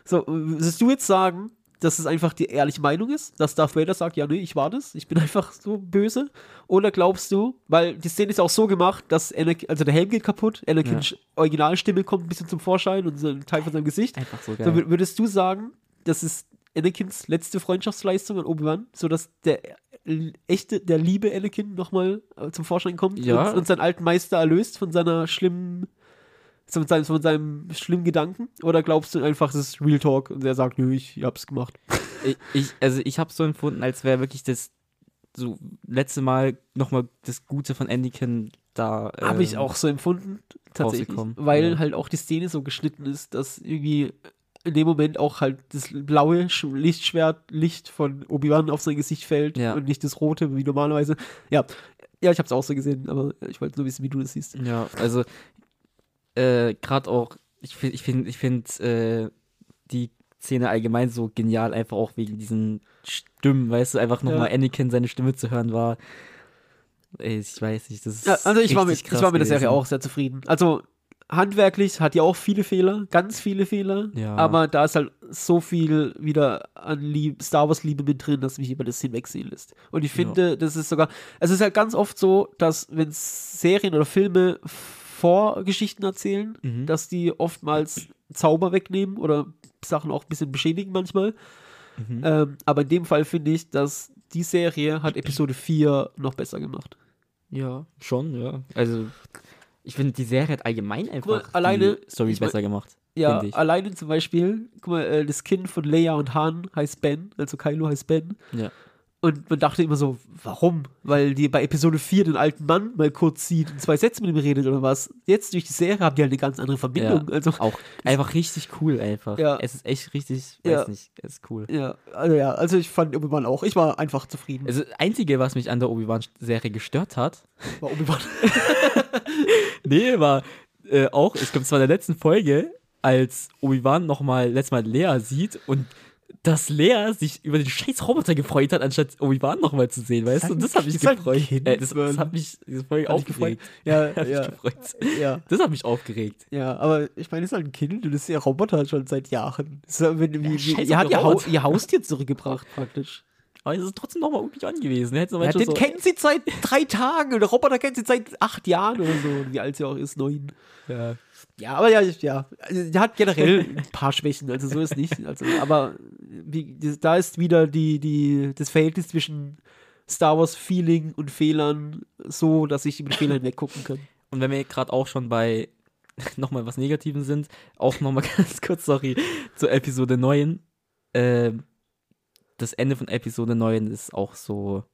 So, würdest du jetzt sagen, dass es einfach die ehrliche Meinung ist, dass Darth Vader sagt, ja, nee, ich war das, ich bin einfach so böse? Oder glaubst du, weil die Szene ist auch so gemacht, dass Anakin, also der Helm geht kaputt, Anakins Originalstimme kommt ein bisschen zum Vorschein und so ein Teil von seinem Gesicht. Einfach so So, geil. wür- würdest du sagen, das ist Anakins letzte Freundschaftsleistung an Obi-Wan, sodass der echte, der liebe Anakin nochmal äh, zum Vorschein kommt Ja. und, und seinen alten Meister erlöst von seiner schlimmen, von seinem, von seinem schlimmen Gedanken? Oder glaubst du einfach, das ist Real Talk und er sagt, nö, ich hab's gemacht? ich, ich, also ich habe so empfunden, als wäre wirklich das so letzte Mal nochmal das Gute von Anakin da. Habe ich ähm, auch so empfunden, tatsächlich. Weil ja. halt auch die Szene so geschnitten ist, dass irgendwie in dem Moment auch halt das blaue Sch- Lichtschwert, Licht von Obi-Wan auf sein Gesicht fällt Ja. und nicht das rote, wie normalerweise. Ja, ja ich habe es auch so gesehen, aber ich wollte nur wissen, wie du das siehst. Ja, also äh, gerade auch, ich finde, ich finde, ich finde äh, die Szene allgemein so genial, einfach auch wegen diesen Stimmen, weißt du, einfach nochmal Ja. Anakin seine Stimme zu hören war. Ich weiß nicht, das ist. Ja, also ich war, mit, ich war mit der Serie auch sehr zufrieden. Also handwerklich hat die auch viele Fehler, ganz viele Fehler, Ja. aber da ist halt so viel wieder an Lieb Star Wars Liebe mit drin, dass mich über das hinwegsehen lässt. Und ich finde, das ist sogar, es ist halt ganz oft so, dass wenn Serien oder Filme Vorgeschichten erzählen, Mhm. dass die oftmals Zauber wegnehmen oder Sachen auch ein bisschen beschädigen manchmal. Mhm. Ähm, aber in dem Fall finde ich, dass die Serie hat Episode 4 noch besser gemacht. Ja, schon, ja. Also, ich finde, die Serie hat allgemein einfach mal, alleine- die Story ich mein- besser gemacht. Ja, alleine zum Beispiel, guck mal, äh, das Kind von Leia und Han heißt Ben, also Kylo heißt Ben. Ja. Und man dachte immer so, warum? Weil die bei Episode 4 den alten Mann mal kurz sieht und zwei Sätze mit ihm redet oder was. Jetzt durch die Serie haben die halt eine ganz andere Verbindung. Ja. Also, Auch einfach richtig cool einfach. Ja. Es ist echt richtig, weiß Ja. nicht, es ist cool. ja, also ja, also ich fand Obi-Wan auch. Ich war einfach zufrieden. Also, das Einzige, was mich an der Obi-Wan-Serie gestört hat, war Obi-Wan. nee, war äh, auch, ich glaube, es war in der letzten Folge, als Obi-Wan nochmal letztes Mal Lea sieht und dass Lea sich über den scheiß Roboter gefreut hat, anstatt Obi-Wan nochmal zu sehen, weißt du? Und das hat mich gefreut. Äh, das, das hat mich, dich gefreut? aufgeregt. Ja, ja, gefreut. ja. Das hat mich aufgeregt. Ja, aber ich meine, es ist halt ein Kind und das ist ja Roboter schon seit Jahren. Das ist, wenn, wie, ihr hat ihr, Roboter. ihr Haustier zurückgebracht, praktisch. Aber es ist trotzdem nochmal Obi-Wan gewesen. Hätte Ja, den so, kennt sie seit drei Tagen und der Roboter kennt sie seit acht Jahren oder so. Wie alt sie auch ist, neun. ja. Ja, aber ja, ja. Also, der hat generell ein paar Schwächen, also so ist nicht. Also, aber wie, da ist wieder die, die, das Verhältnis zwischen Star Wars Feeling und Fehlern so, dass ich über die Fehler hinweggucken kann. Und wenn wir gerade auch schon bei nochmal was Negativen sind, auch nochmal ganz kurz, sorry, zur Episode 9. Ähm, das Ende von Episode 9 ist auch so,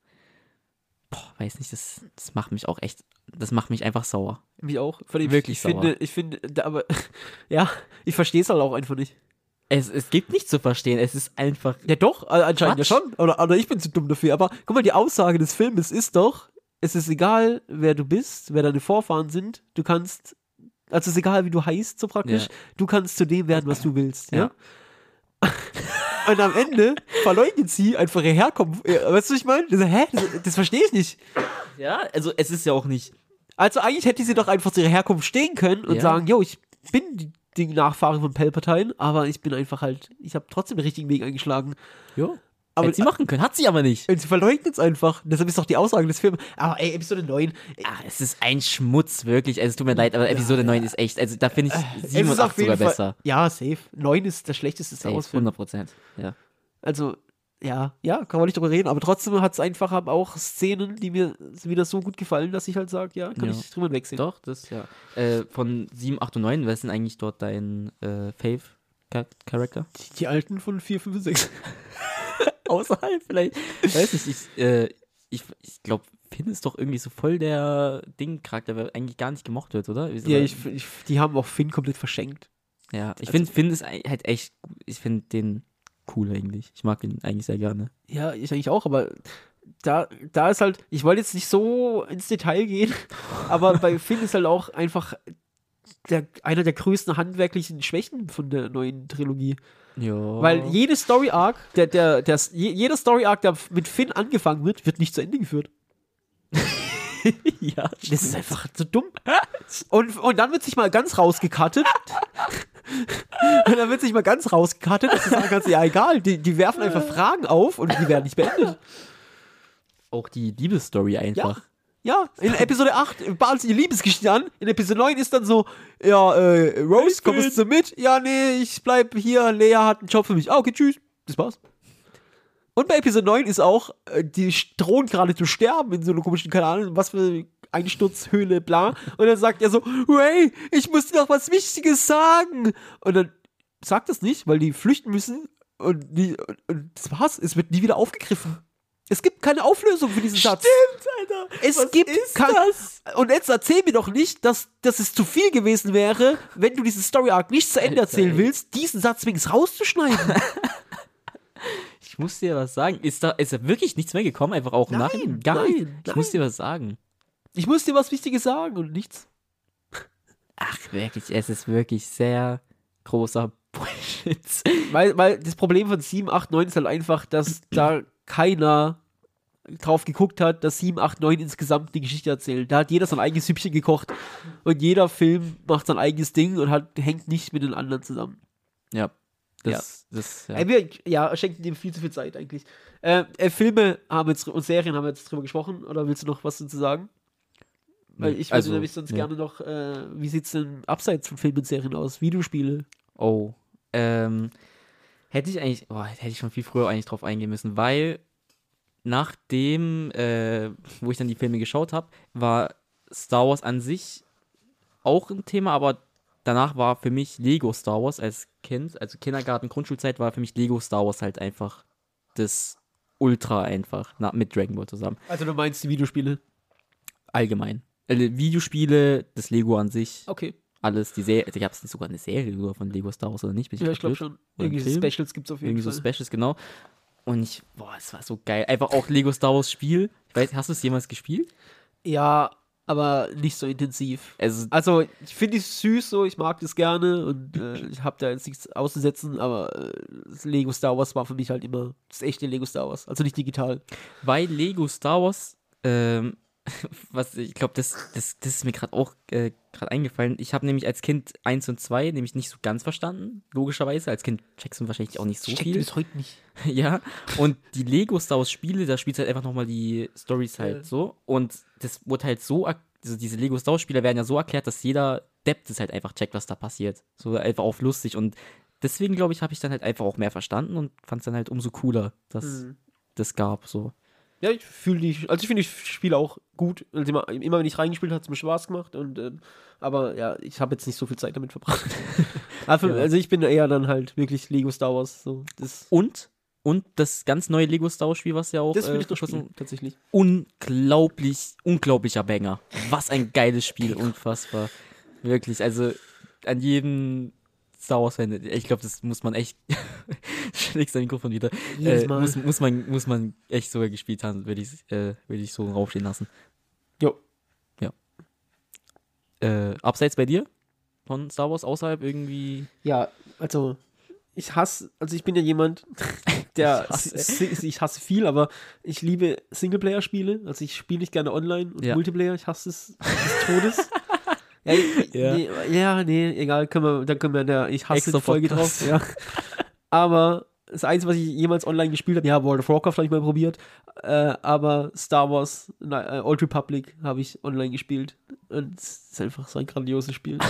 boah, weiß nicht, das, das macht mich auch echt, das macht mich einfach sauer. Wie auch. Wirklich ich finde, ich finde, aber ja, ich verstehe es halt auch einfach nicht. Es, es gibt nichts zu verstehen, es ist einfach, Ja doch, anscheinend Quatsch. ja schon. Oder, oder ich bin zu dumm dafür. Aber guck mal, die Aussage des Filmes ist doch, es ist egal, wer du bist, wer deine Vorfahren sind. Du kannst, also es ist egal, wie du heißt, so praktisch. Ja. Du kannst zu dem werden, was du willst. Ja. Ja. Und am Ende verleugnet sie einfach ihr Herkunft. Weißt du, was ich meine? Das, hä? Das, das verstehe ich nicht. ja, also es ist ja auch nicht, Also eigentlich hätte sie doch einfach zu ihrer Herkunft stehen können und Ja. sagen, yo, ich bin die, Nachfahre von Palpatine, aber ich bin einfach halt, ich habe trotzdem den richtigen Weg eingeschlagen. jo, Aber- hätte sie machen können, hat sie aber nicht. Und sie verleugnet es einfach. Deshalb ist doch die Aussage des Films. Aber ey, Episode 9. ey, Ach, es ist ein Schmutz, wirklich. Also es tut mir leid, aber Episode 9 ist echt, also da finde ich es 7 ist und auf 8 jeden sogar Fall. besser. Ja, safe. 9 ist der schlechteste Star Safe, Wars Film. 100 Prozent, ja. Also, ja, ja, kann man nicht drüber reden. Aber trotzdem hat es einfach haben auch Szenen, die mir wieder so gut gefallen, dass ich halt sage, ja, kann Ja. ich drüber wegsehen. Doch, das ja. Äh, von 7, 8 und 9, wer ist denn eigentlich dort dein äh, Fave-Charakter? Die, die alten von 4, 5 und 6. Außerhalb vielleicht. Weiß nicht, ich, äh, ich, ich glaube, Finn ist doch irgendwie so voll der Ding-Charakter, der eigentlich gar nicht gemocht wird, oder? ja, ich, ich, die haben auch Finn komplett verschenkt. ja, ich also- finde, Finn ist halt echt, ich finde den cool eigentlich. Ich mag ihn eigentlich sehr gerne. Ja, ich eigentlich auch, aber da, da ist halt, ich wollte jetzt nicht so ins Detail gehen, aber bei Finn ist halt auch einfach der, einer der größten handwerklichen Schwächen von der neuen Trilogie. Ja. Weil jede Story Arc, der, der, der, jeder Story Arc, der mit Finn angefangen wird, wird nicht zu Ende geführt. ja, Das ist einfach so dumm. Und, und dann wird sich mal ganz rausgekattet. und dann wird sich mal ganz rausgekattet, dass du sagen kannst, ja egal, die, die werfen einfach Fragen auf und die werden nicht beendet. auch die Liebesstory einfach. Ja, in Episode 8 bahnt sie die Liebesgeschichte an. In Episode 9 ist dann so, ja, äh, Rose, kommst du mit? Ja, nee, ich bleib hier. Lea hat einen Job für mich. Ah, okay, tschüss. Das war's. Und bei Episode 9 ist auch, äh, die drohen gerade zu sterben in so einer komischen, keine Ahnung, was für Einsturzhöhle, bla. Und dann sagt er so, Ray, ich muss dir noch was Wichtiges sagen. Und dann sagt das nicht, weil die flüchten müssen. Und, die, und, und das war's. Es wird nie wieder aufgegriffen. Es gibt keine Auflösung für diesen Satz. Alter. Es Was gibt ist kein, das? Und jetzt erzähl mir doch nicht, dass, dass es zu viel gewesen wäre, wenn du diesen Story Arc nicht zu Ende Alter, erzählen ey. willst, diesen Satz wenigstens rauszuschneiden. Ich muss dir was sagen. Ist da, ist da wirklich nichts mehr gekommen? Einfach auch Nein, nach? Gar nein, nicht. Ich muss nein. dir was sagen. Ich muss dir was Wichtiges sagen und nichts. Ach, wirklich, es ist wirklich sehr großer Bullshit. Weil, weil das Problem von 7, 8, 9 ist halt einfach, dass da keiner drauf geguckt hat, dass 7, 8, 9 insgesamt die Geschichte erzählen. Da hat jeder sein eigenes Süppchen gekocht und jeder Film macht sein eigenes Ding und hat, hängt nicht mit den anderen zusammen. Ja. Das, das, ja. Wir ja, schenken dem viel zu viel Zeit eigentlich. Äh, äh, Filme haben jetzt und Serien haben wir jetzt drüber gesprochen, oder willst du noch was dazu sagen? Weil ich würde Also, nämlich sonst nee. gerne noch, äh, wie sieht's denn abseits von Filmen und Serien aus? Videospiele. Oh. Ähm, hätte ich eigentlich, oh, hätte ich schon viel früher eigentlich drauf eingehen müssen, weil nachdem, äh, wo ich dann die Filme geschaut habe, war Star Wars an sich auch ein Thema, aber danach war für mich Lego Star Wars als Kind, also Kindergarten, Grundschulzeit, war für mich Lego Star Wars halt einfach das Ultra einfach, na, mit Dragon Ball zusammen. Also du meinst die Videospiele? Allgemein. Äh, Videospiele, das Lego an sich, Okay. alles, die Serie, gab es sogar eine Serie sogar von Lego Star Wars oder nicht? Ja, ich glaube schon. Oder Irgendwie Film? Specials gibt's auf jeden Irgendwie so Fall. Specials, genau. Und ich, boah, es war so geil. Einfach auch Lego Star Wars Spiel. Ich weiß, hast du es jemals gespielt? ja, aber nicht so intensiv. Also, Also, ich finde es süß so, ich mag das gerne und äh, ich habe da jetzt nichts auszusetzen, aber äh, Lego Star Wars war für mich halt immer das echte Lego Star Wars, also nicht digital. bei Lego Star Wars, ähm, was ich glaube, das, das, das ist mir gerade auch äh, gerade eingefallen. Ich habe nämlich als Kind 1 und 2 nämlich nicht so ganz verstanden, logischerweise. Als Kind checkst du wahrscheinlich auch nicht so Steckt viel. bis heute nicht. ja, und die Lego Star Wars Spiele, da spielt halt einfach nochmal die Stories halt Ja. so. Und das wurde halt so, also diese Lego Star Wars Spiele werden ja so erklärt, dass jeder Depp das halt einfach checkt, was da passiert. So einfach auf lustig. Und deswegen, glaube ich, habe ich dann halt einfach auch mehr verstanden und fand es dann halt umso cooler, dass Mhm. das gab. So. Ja, ich fühle die, also ich finde die Spiele auch gut. Also immer, immer wenn ich reingespielt habe, hat es mir Spaß gemacht. Und, ähm, aber ja, ich habe jetzt nicht so viel Zeit damit verbracht. also, Ja. also ich bin eher dann halt wirklich Lego Star Wars. So, das Und, und das ganz neue Lego Star Wars Spiel, was ja auch das äh, ich kurzem- spielen, tatsächlich. unglaublich, unglaublicher Banger. Was ein geiles Spiel, unfassbar. Wirklich, also an jeden Star Wars-Fan, ich glaube, das muss man echt, schlägst dein Mikrofon wieder, äh, muss, muss, man, muss man echt sogar gespielt haben, würde ich, äh, würde ich so raufstehen lassen. Jo. Äh, abseits bei dir von Star Wars, außerhalb irgendwie, Ja, also ich hasse, also ich bin ja jemand, der, Ich hasse. ich hasse viel, aber ich liebe Singleplayer-Spiele. Also ich spiele nicht gerne online und Ja. Multiplayer, ich hasse es des Todes. ja, ich, Ja. Nee, ja, nee, egal, können wir, dann können wir in der Ich hasse Extra die Folge Podcast. drauf. Ja. Aber das Einzige, was ich jemals online gespielt habe, ja, World of Warcraft habe ich mal probiert, äh, aber Star Wars, na, äh, Old Republic habe ich online gespielt. Und es ist einfach so ein grandioses Spiel.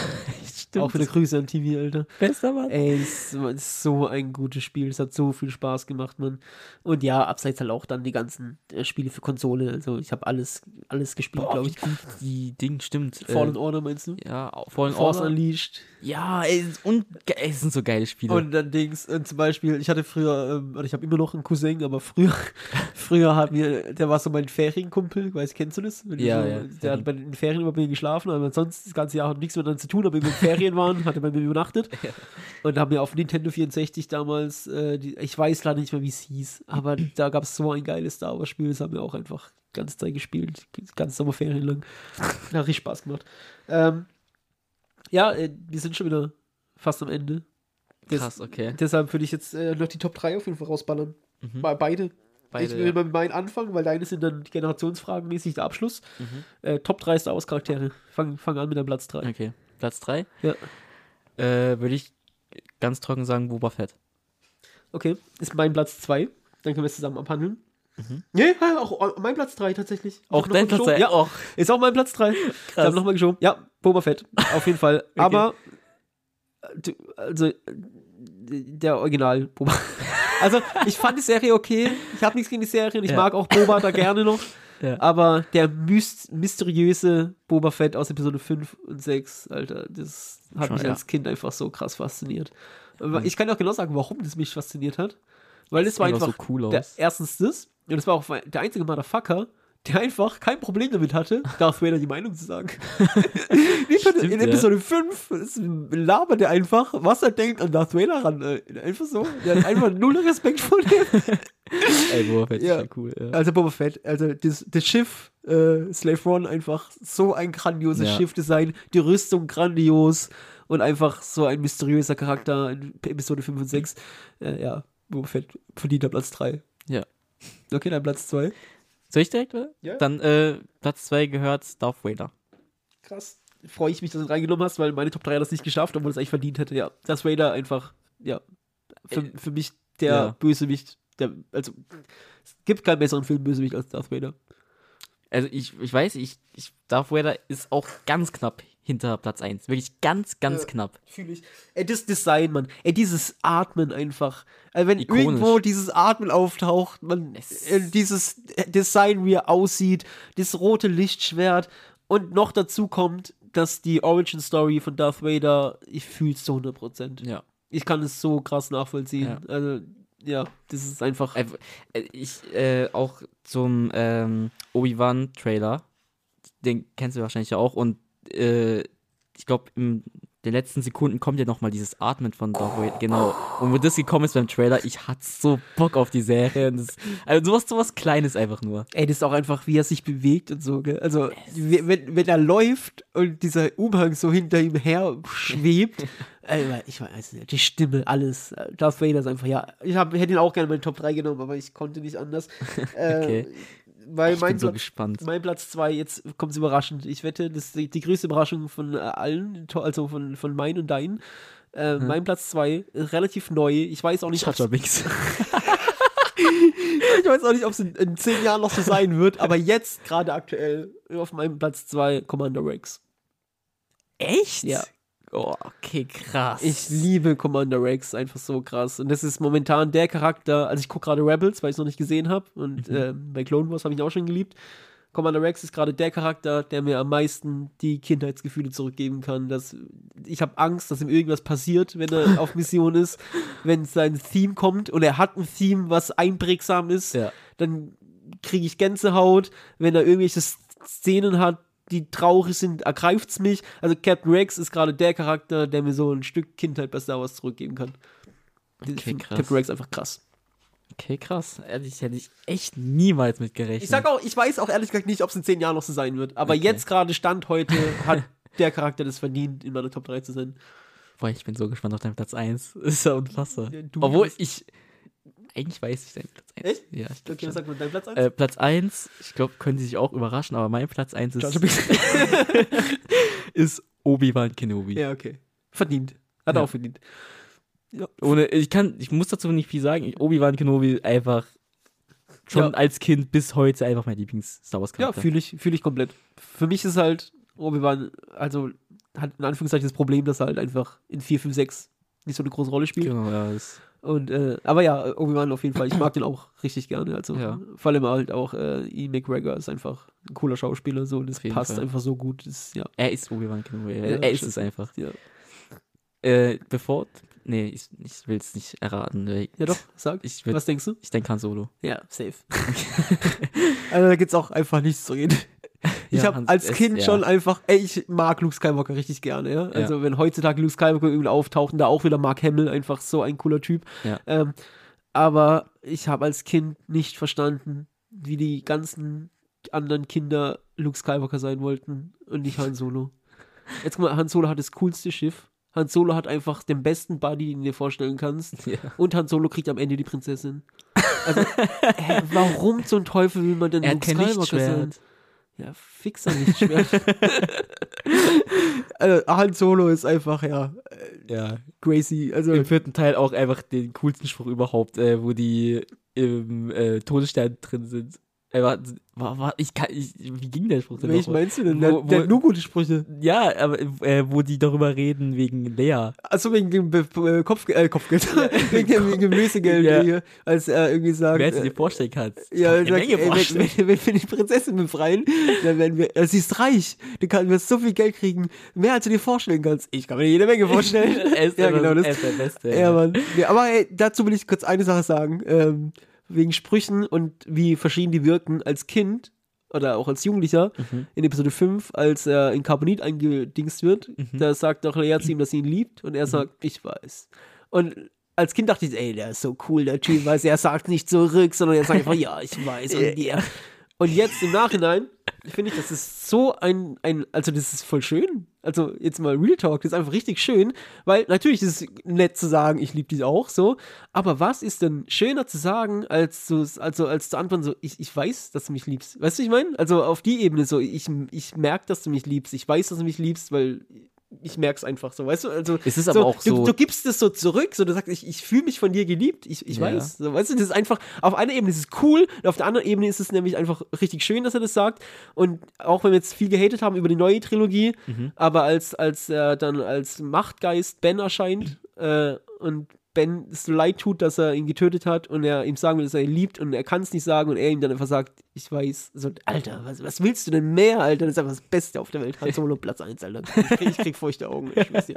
Auch wieder Grüße an TV, Alter. bester Mann. Ey, es ist so ein gutes Spiel. Es hat so viel Spaß gemacht, Mann. Und ja, abseits halt auch dann die ganzen äh, Spiele für Konsole. Also ich habe alles, alles gespielt, glaube ich. gut die Ding stimmt. Fallen äh, Order meinst du? ja, Fallen Force Order. Unleashed. Ja, ey, es, ist un ge- ey, es sind so geile Spiele. Und dann Dings, und zum Beispiel, ich hatte früher, ähm, oder ich habe immer noch einen Cousin, aber früher, früher hat mir, der war so mein Ferienkumpel, weißt kennst du das? Wenn Ja, so, ja, Der hat bei den Ferien immer bei geschlafen, aber sonst das ganze Jahr hat nichts miteinander zu tun, aber wir in Ferien waren, hat er bei mir übernachtet. Und haben wir auf Nintendo 64 damals, äh, die, ich weiß leider nicht mehr, wie es hieß, aber da gab es so ein geiles Star Wars Spiel, das haben wir auch einfach die ganze Zeit gespielt, die ganze Sommerferien lang. Hat richtig Spaß gemacht. Ähm, Ja, äh, wir sind schon wieder fast am Ende. Des- Krass, okay. Deshalb würde ich jetzt äh, noch die Top 3 auf jeden Fall rausballern. Mhm. Be- Beide. Beide, ich will ja. mal mit meinen anfangen, weil deine sind dann generationsfragenmäßig der Abschluss. Äh, Top 3 Star Wars Charaktere. Fang, fang an mit dem Platz 3. Okay. Platz 3. Ja. Äh, würde ich ganz trocken sagen, Boba Fett. Okay, ist mein Platz 2. Dann können wir es zusammen abhandeln. Nee, ja, auch auch mein Platz 3 tatsächlich. Mhm. Auch dein Platz geschoben. drei? Ja, Och. ist auch mein Platz 3. Ich habe nochmal geschoben. Ja, Boba Fett. Auf jeden Fall. Aber, äh, also, äh, der Original Boba. Also, ich fand die Serie okay. Ich habe nichts gegen die Serie und ich Ja. mag auch Boba da gerne noch. Ja. Aber der myst mysteriöse Boba Fett aus Episode 5 und 6, Alter, das hat Schon, mich ja. als Kind einfach so krass fasziniert. Aber Ich kann auch genau sagen, warum das mich fasziniert hat. Weil es war sieht auch einfach so cool der, aus. erstens das, und es war auch der einzige Motherfucker, der einfach kein Problem damit hatte, Darth Vader die Meinung zu sagen. Schon in Stimmt, ja. Episode 5 das labert er einfach, was er denkt an Darth Vader ran. äh, Einfach so. Der hat einfach null Respekt vor dem. Ey, Boba Fett Ja. ist schon cool. Ja. Also Boba Fett, also das, das Schiff, äh, Slave One, einfach so ein grandioses Ja. Schiffdesign, die Rüstung grandios und einfach so ein mysteriöser Charakter in Episode 5 und 6. Äh, ja, Boba Fett verdient Platz 3. Ja. Okay, dann Platz 2. Soll ich direkt? oder? Ja. Dann äh, Platz 2 gehört Darth Vader. Krass. Freue ich mich, dass du reingenommen hast, weil meine Top 3 hat das nicht geschafft, obwohl es eigentlich verdient hätte. Ja, das Vader einfach, ja, für, für mich der Ja. Bösewicht, der, also, es gibt keinen besseren Film-Bösewicht als Darth Vader. Also ich, ich weiß, ich, ich, Darth Vader ist auch ganz knapp hinter Platz 1. Wirklich ganz, ganz Ja. knapp. Fühle ich. Ey, das Design, Mann. Ey, dieses Atmen einfach. Ey, wenn Ikonisch. irgendwo dieses Atmen auftaucht, man, äh, dieses Design, wie er aussieht, das rote Lichtschwert und noch dazu kommt, dass die Origin Story von Darth Vader, ich fühle es zu 100%. Ja. Ich kann es so krass nachvollziehen. Ja. Also, ja, das ist einfach. Äh, Ich, äh, auch zum ähm, Obi-Wan-Trailer, den kennst du wahrscheinlich auch, und äh, ich glaube, in den letzten Sekunden kommt ja nochmal dieses Atmen von Darth Vader, genau. Und wo das gekommen ist beim Trailer, ich hatte so Bock auf die Serie. Das, also sowas, sowas Kleines einfach nur. Ey, das ist auch einfach, wie er sich bewegt und so, gell? Also, wenn, wenn er läuft und dieser Umhang so hinter ihm her schwebt, ich weiß nicht, die Stimme, alles. Darth Vader ist einfach, ja, ich hab, hätte ihn auch gerne in meine Top 3 genommen, aber ich konnte nicht anders. Äh, Okay. Weil Ich mein, bin so gespannt. mein Platz 2, jetzt kommt es überraschend. Ich wette, das ist die, die größte Überraschung von allen, also von, von meinen und deinen. Äh, Mein Platz 2 ist relativ neu. Ich weiß auch nicht, ob Binks. ich weiß auch nicht, ob es in, in zehn Jahren noch so sein wird, aber jetzt gerade aktuell auf meinem Platz 2 Commander Rex. Echt? Ja. Oh, okay, krass. Ich liebe Commander Rex, einfach so krass. Und das ist momentan der Charakter, also ich gucke gerade Rebels, weil ich es noch nicht gesehen habe. Und Mhm. äh, bei Clone Wars habe ich ihn auch schon geliebt. Commander Rex ist gerade der Charakter, der mir am meisten die Kindheitsgefühle zurückgeben kann. Dass, ich habe Angst, dass ihm irgendwas passiert, wenn er auf Mission ist. Wenn sein Theme kommt und er hat ein Theme, was einprägsam ist, Ja. dann kriege ich Gänsehaut. Wenn er irgendwelche Szenen hat, die traurig sind, ergreift es mich. Also Captain Rex ist gerade der Charakter, der mir so ein Stück Kindheit bei Star Wars zurückgeben kann. Ich Okay, krass. Captain Rex einfach krass. Okay, krass. Ehrlich, hätte ich echt niemals mit gerechnet. Ich sag auch, ich weiß auch ehrlich gesagt nicht, ob es in zehn Jahren noch so sein wird. Aber Okay. jetzt gerade Stand heute hat der Charakter das verdient, in meiner Top 3 zu sein. Boah, ich bin so gespannt auf deinen Platz 1. Ist ja unfassbar. Du Obwohl ich. Eigentlich weiß ich deinen Platz 1. Echt? Ja, ich Okay, was sagt man dein Platz 1? Äh, Platz 1, ich glaube, können Sie sich auch überraschen, aber mein Platz 1 ist, ist Obi-Wan Kenobi. ja, okay. Verdient. Hat er Ja. auch verdient. Ja. Ohne, ich kann, ich muss dazu nicht viel sagen. Obi-Wan Kenobi einfach schon Ja. als Kind bis heute einfach mein Lieblings-Star Wars Ja, fühle ich, fühle ich komplett. Für mich ist halt Obi-Wan, also hat in Anführungszeichen das Problem, dass er halt einfach in 4, 5, 6 nicht so eine große Rolle spielt. Genau, ja, das, Und, äh, aber ja, Obi-Wan auf jeden Fall, ich mag den auch richtig gerne. Also Ja. vor allem halt auch äh, Ian McGregor ist einfach ein cooler Schauspieler, so, das Auf jeden passt Fall. einfach so gut. Das, ja. er ist Obi-Wan Kenobi. Ja, er ist es einfach. Ja. Äh, bevor, nee, ich, ich will es nicht erraten. weil ja, doch, sag. Ich, würd- Was denkst du? ich denke Han Solo. Ja, safe. also da gibt's auch einfach nichts zu reden. Ich Ja, habe als es- Kind ja. schon einfach, ey, ich mag Luke Skywalker richtig gerne, ja. Also wenn heutzutage Luke Skywalker irgendwie auftaucht und da auch wieder Mark Hamill, einfach so ein cooler Typ. Ähm, aber ich habe als Kind nicht verstanden, wie die ganzen anderen Kinder Luke Skywalker sein wollten und nicht Han Solo. Jetzt guck mal, Han Solo hat das coolste Schiff. Han Solo hat einfach den besten Buddy, den du dir vorstellen kannst. Ja. Und Han Solo kriegt am Ende die Prinzessin. Also, hä, warum zum Teufel will man denn Er Luke Skywalker sein? Lichtschwert. Ja, fix er nicht schwer. also, Han Solo ist einfach, ja, Ja. crazy. Also, Im vierten Teil auch einfach den coolsten Spruch überhaupt, äh, wo die im äh, Todesstern drin sind. Er war, war, war, ich kann, ich, wie ging der Spruch denn welch meinst du denn? Wo- wo- der nur gute Sprüche. Ja, aber äh, wo die darüber reden wegen Lea. Achso, wegen dem äh, Kopf äh, Kopfgeld. wegen, dem, wegen dem Lösegeld, Ja. hier, als er irgendwie sagt. Wer du äh, dir vorstellen kannst. Ja, Kann sagt, ey, wenn, wenn, wenn wir die Prinzessin befreien, dann werden wir, äh, sie ist reich, du kannst so viel Geld kriegen, mehr als du dir vorstellen kannst. Ich kann mir jede Menge vorstellen. er ist ja, genau das. er ist der Beste. Ja, Mann. Ja, aber ey, dazu will ich kurz eine Sache sagen. Ähm, wegen Sprüchen und wie verschieden die wirken als Kind oder auch als Jugendlicher Mhm. in Episode 5, als er in Carbonit eingedingst wird, Mhm. da sagt doch Lea zu ihm, dass sie ihn liebt und er sagt, ich weiß. Und als Kind dachte ich, ey, der ist so cool, der Typ, weil er sagt nicht zurück, sondern er sagt einfach, ja, ich weiß. Und, ja. und jetzt im Nachhinein finde ich, das ist so ein, ein, also das ist voll schön. Also jetzt mal Real Talk, das ist einfach richtig schön, weil natürlich ist es nett zu sagen, ich liebe dich auch so, aber was ist denn schöner zu sagen, als zu, also als zu antworten so, ich, ich weiß, dass du mich liebst. Weißt du, ich meine? Also auf die Ebene so, ich, ich merke, dass du mich liebst, ich weiß, dass du mich liebst, weil ich merke es einfach so, weißt du? Also Es ist aber auch so- Du, du gibst es so zurück, so du sagst, ich, ich fühle mich von dir geliebt, ich, ich Ja. weiß. So, weißt du, das ist einfach, auf einer Ebene ist es cool, und auf der anderen Ebene ist es nämlich einfach richtig schön, dass er das sagt. Und auch wenn wir jetzt viel gehatet haben über die neue Trilogie, Mhm. aber als, als er dann als Machtgeist Ben erscheint äh, und Ben es so leid tut, dass er ihn getötet hat und er ihm sagen will, dass er ihn liebt und er kann es nicht sagen und er ihm dann einfach sagt, ich weiß, so, Alter, was, was willst du denn mehr, Alter? Das ist einfach das Beste auf der Welt. Han Solo Platz 1, Alter. Ich krieg, ich krieg feuchte Augen. Ich.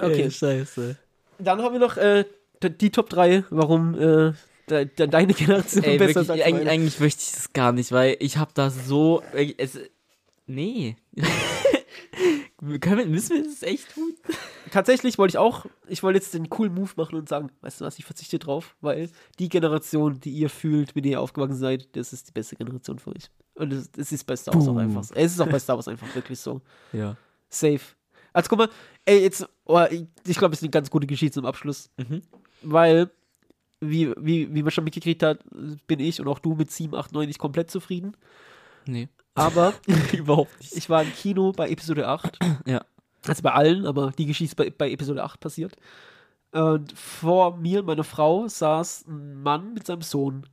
Okay, scheiße. dann haben wir noch äh, die Top 3, warum äh, de, de, deine Generation Ey, besser wirklich, ist als eigentlich, eigentlich möchte ich das gar nicht, weil ich habe da so. äh, Es, nee. Können müssen wir das echt tun? Tatsächlich wollte ich auch, ich wollte jetzt den coolen Move machen und sagen, weißt du was, ich verzichte drauf, weil die Generation, die ihr fühlt, mit der ihr aufgewachsen seid, das ist die beste Generation für euch. Und es, es ist bei Star Wars auch Boom. einfach. so. Es ist auch bei Star Wars einfach wirklich so. Ja. Safe. Also guck mal, ey, jetzt, oh, ich, ich glaube, es ist eine ganz gute Geschichte zum Abschluss. Mhm. Weil, wie, wie, wie man schon mitgekriegt hat, bin ich und auch du mit 7, 8, 9 nicht komplett zufrieden. Nee. Aber Überhaupt nicht. ich war im Kino bei Episode 8. Ja. Also bei allen, aber die Geschichte ist bei, bei Episode 8 passiert. Und vor mir und meiner Frau saß ein Mann mit seinem Sohn.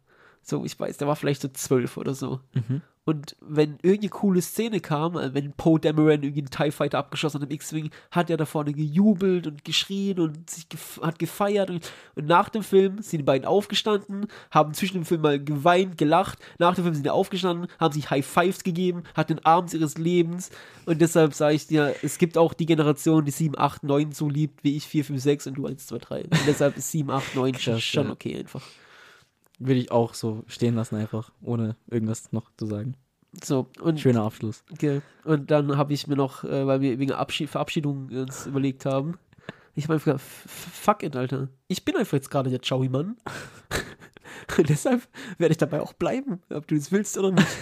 So, ich weiß, der war vielleicht so zwölf oder so. Mhm. Und wenn irgendeine coole Szene kam, äh, wenn Poe Dameron irgendwie einen TIE Fighter abgeschossen hat im X-Wing, hat er da vorne gejubelt und geschrien und sich gef hat gefeiert. Und, und nach dem Film sind die beiden aufgestanden, haben zwischen dem Film mal geweint, gelacht. Nach dem Film sind die aufgestanden, haben sich High Fives gegeben, hatten den Abend ihres Lebens. Und deshalb sage ich dir, es gibt auch die Generation, die 7, 8, 9 so liebt, wie ich 4, 5, 6 und du 1, 2, 3. Und deshalb ist 7, 8, 9 schon, schon okay einfach. Würde ich auch so stehen lassen, einfach, ohne irgendwas noch zu sagen. So, und Schöner Abschluss. Okay. Und dann habe ich mir noch, äh, weil wir wegen Abschied, Verabschiedung uns überlegt haben, ich habe einfach, fuck it, Alter. Ich bin einfach jetzt gerade der Chowi-Mann. Und deshalb werde ich dabei auch bleiben, ob du das willst oder nicht.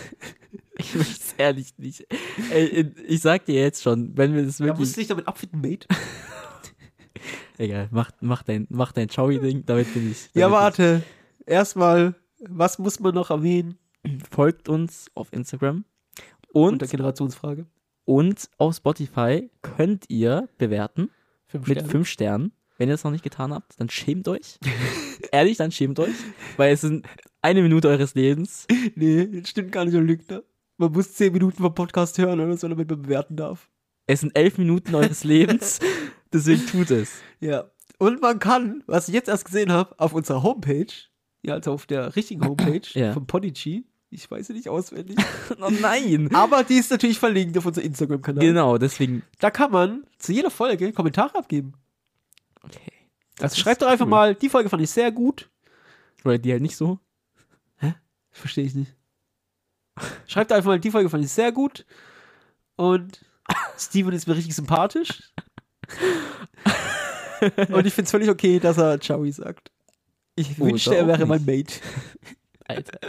Ich will es ehrlich nicht. Ey, ich sag dir jetzt schon, wenn wir das Da musst wirklich. du dich damit abfinden, Mate. Egal, mach, mach dein, mach dein Chowi-Ding, damit bin ich. Ja, damit warte. Erstmal, was muss man noch erwähnen? Folgt uns auf Instagram. Und der Generationsfrage. und auf Spotify könnt ihr bewerten Fünf mit fünf Sternen. Wenn ihr es noch nicht getan habt, dann schämt euch. Ehrlich, dann schämt euch. Weil es sind eine Minute eures Lebens. Nee, das stimmt gar nicht, du Lügner. Man muss zehn Minuten vom Podcast hören oder so, damit man bewerten darf. Es sind elf Minuten eures Lebens. Deswegen tut es. Ja. Und man kann, was ich jetzt erst gesehen habe, auf unserer Homepage, ja, also auf der richtigen Homepage Ja. von Podigy, ich weiß sie nicht auswendig, Oh nein. aber die ist natürlich verlinkt auf unserem Instagram-Kanal. Genau, deswegen. Da kann man zu jeder Folge Kommentare abgeben. Okay. Also ist schreibt doch einfach cool. mal, die Folge fand ich sehr gut. Oder die halt nicht so. Verstehe ich nicht. Schreibt einfach mal, die Folge fand ich sehr gut. Und Steven ist mir richtig sympathisch. Und ich finde es völlig okay, dass er Ciao sagt. Ich Oder wünschte, er wäre mein. Mate. Alter.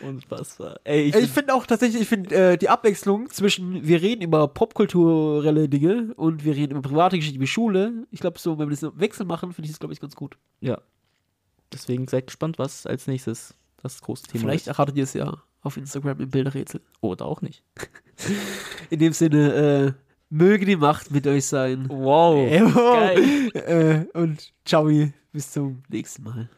Unfassbar. Ey, ich, Ich finde auch tatsächlich, ich finde äh, die Abwechslung zwischen, wir reden über popkulturelle Dinge und wir reden über private Geschichten wie Schule. Ich glaube, so, wenn wir das im Wechsel machen, finde ich das, glaube ich, ganz gut. ja. Deswegen seid gespannt, was als nächstes das große Thema Vielleicht ist. erratet ihr es ja auf Instagram im Bilderrätsel. Oder auch nicht. In dem Sinne, äh, möge die Macht mit euch sein. Wow. Äh, Geil. äh, und ciao, bis zum nächsten Mal.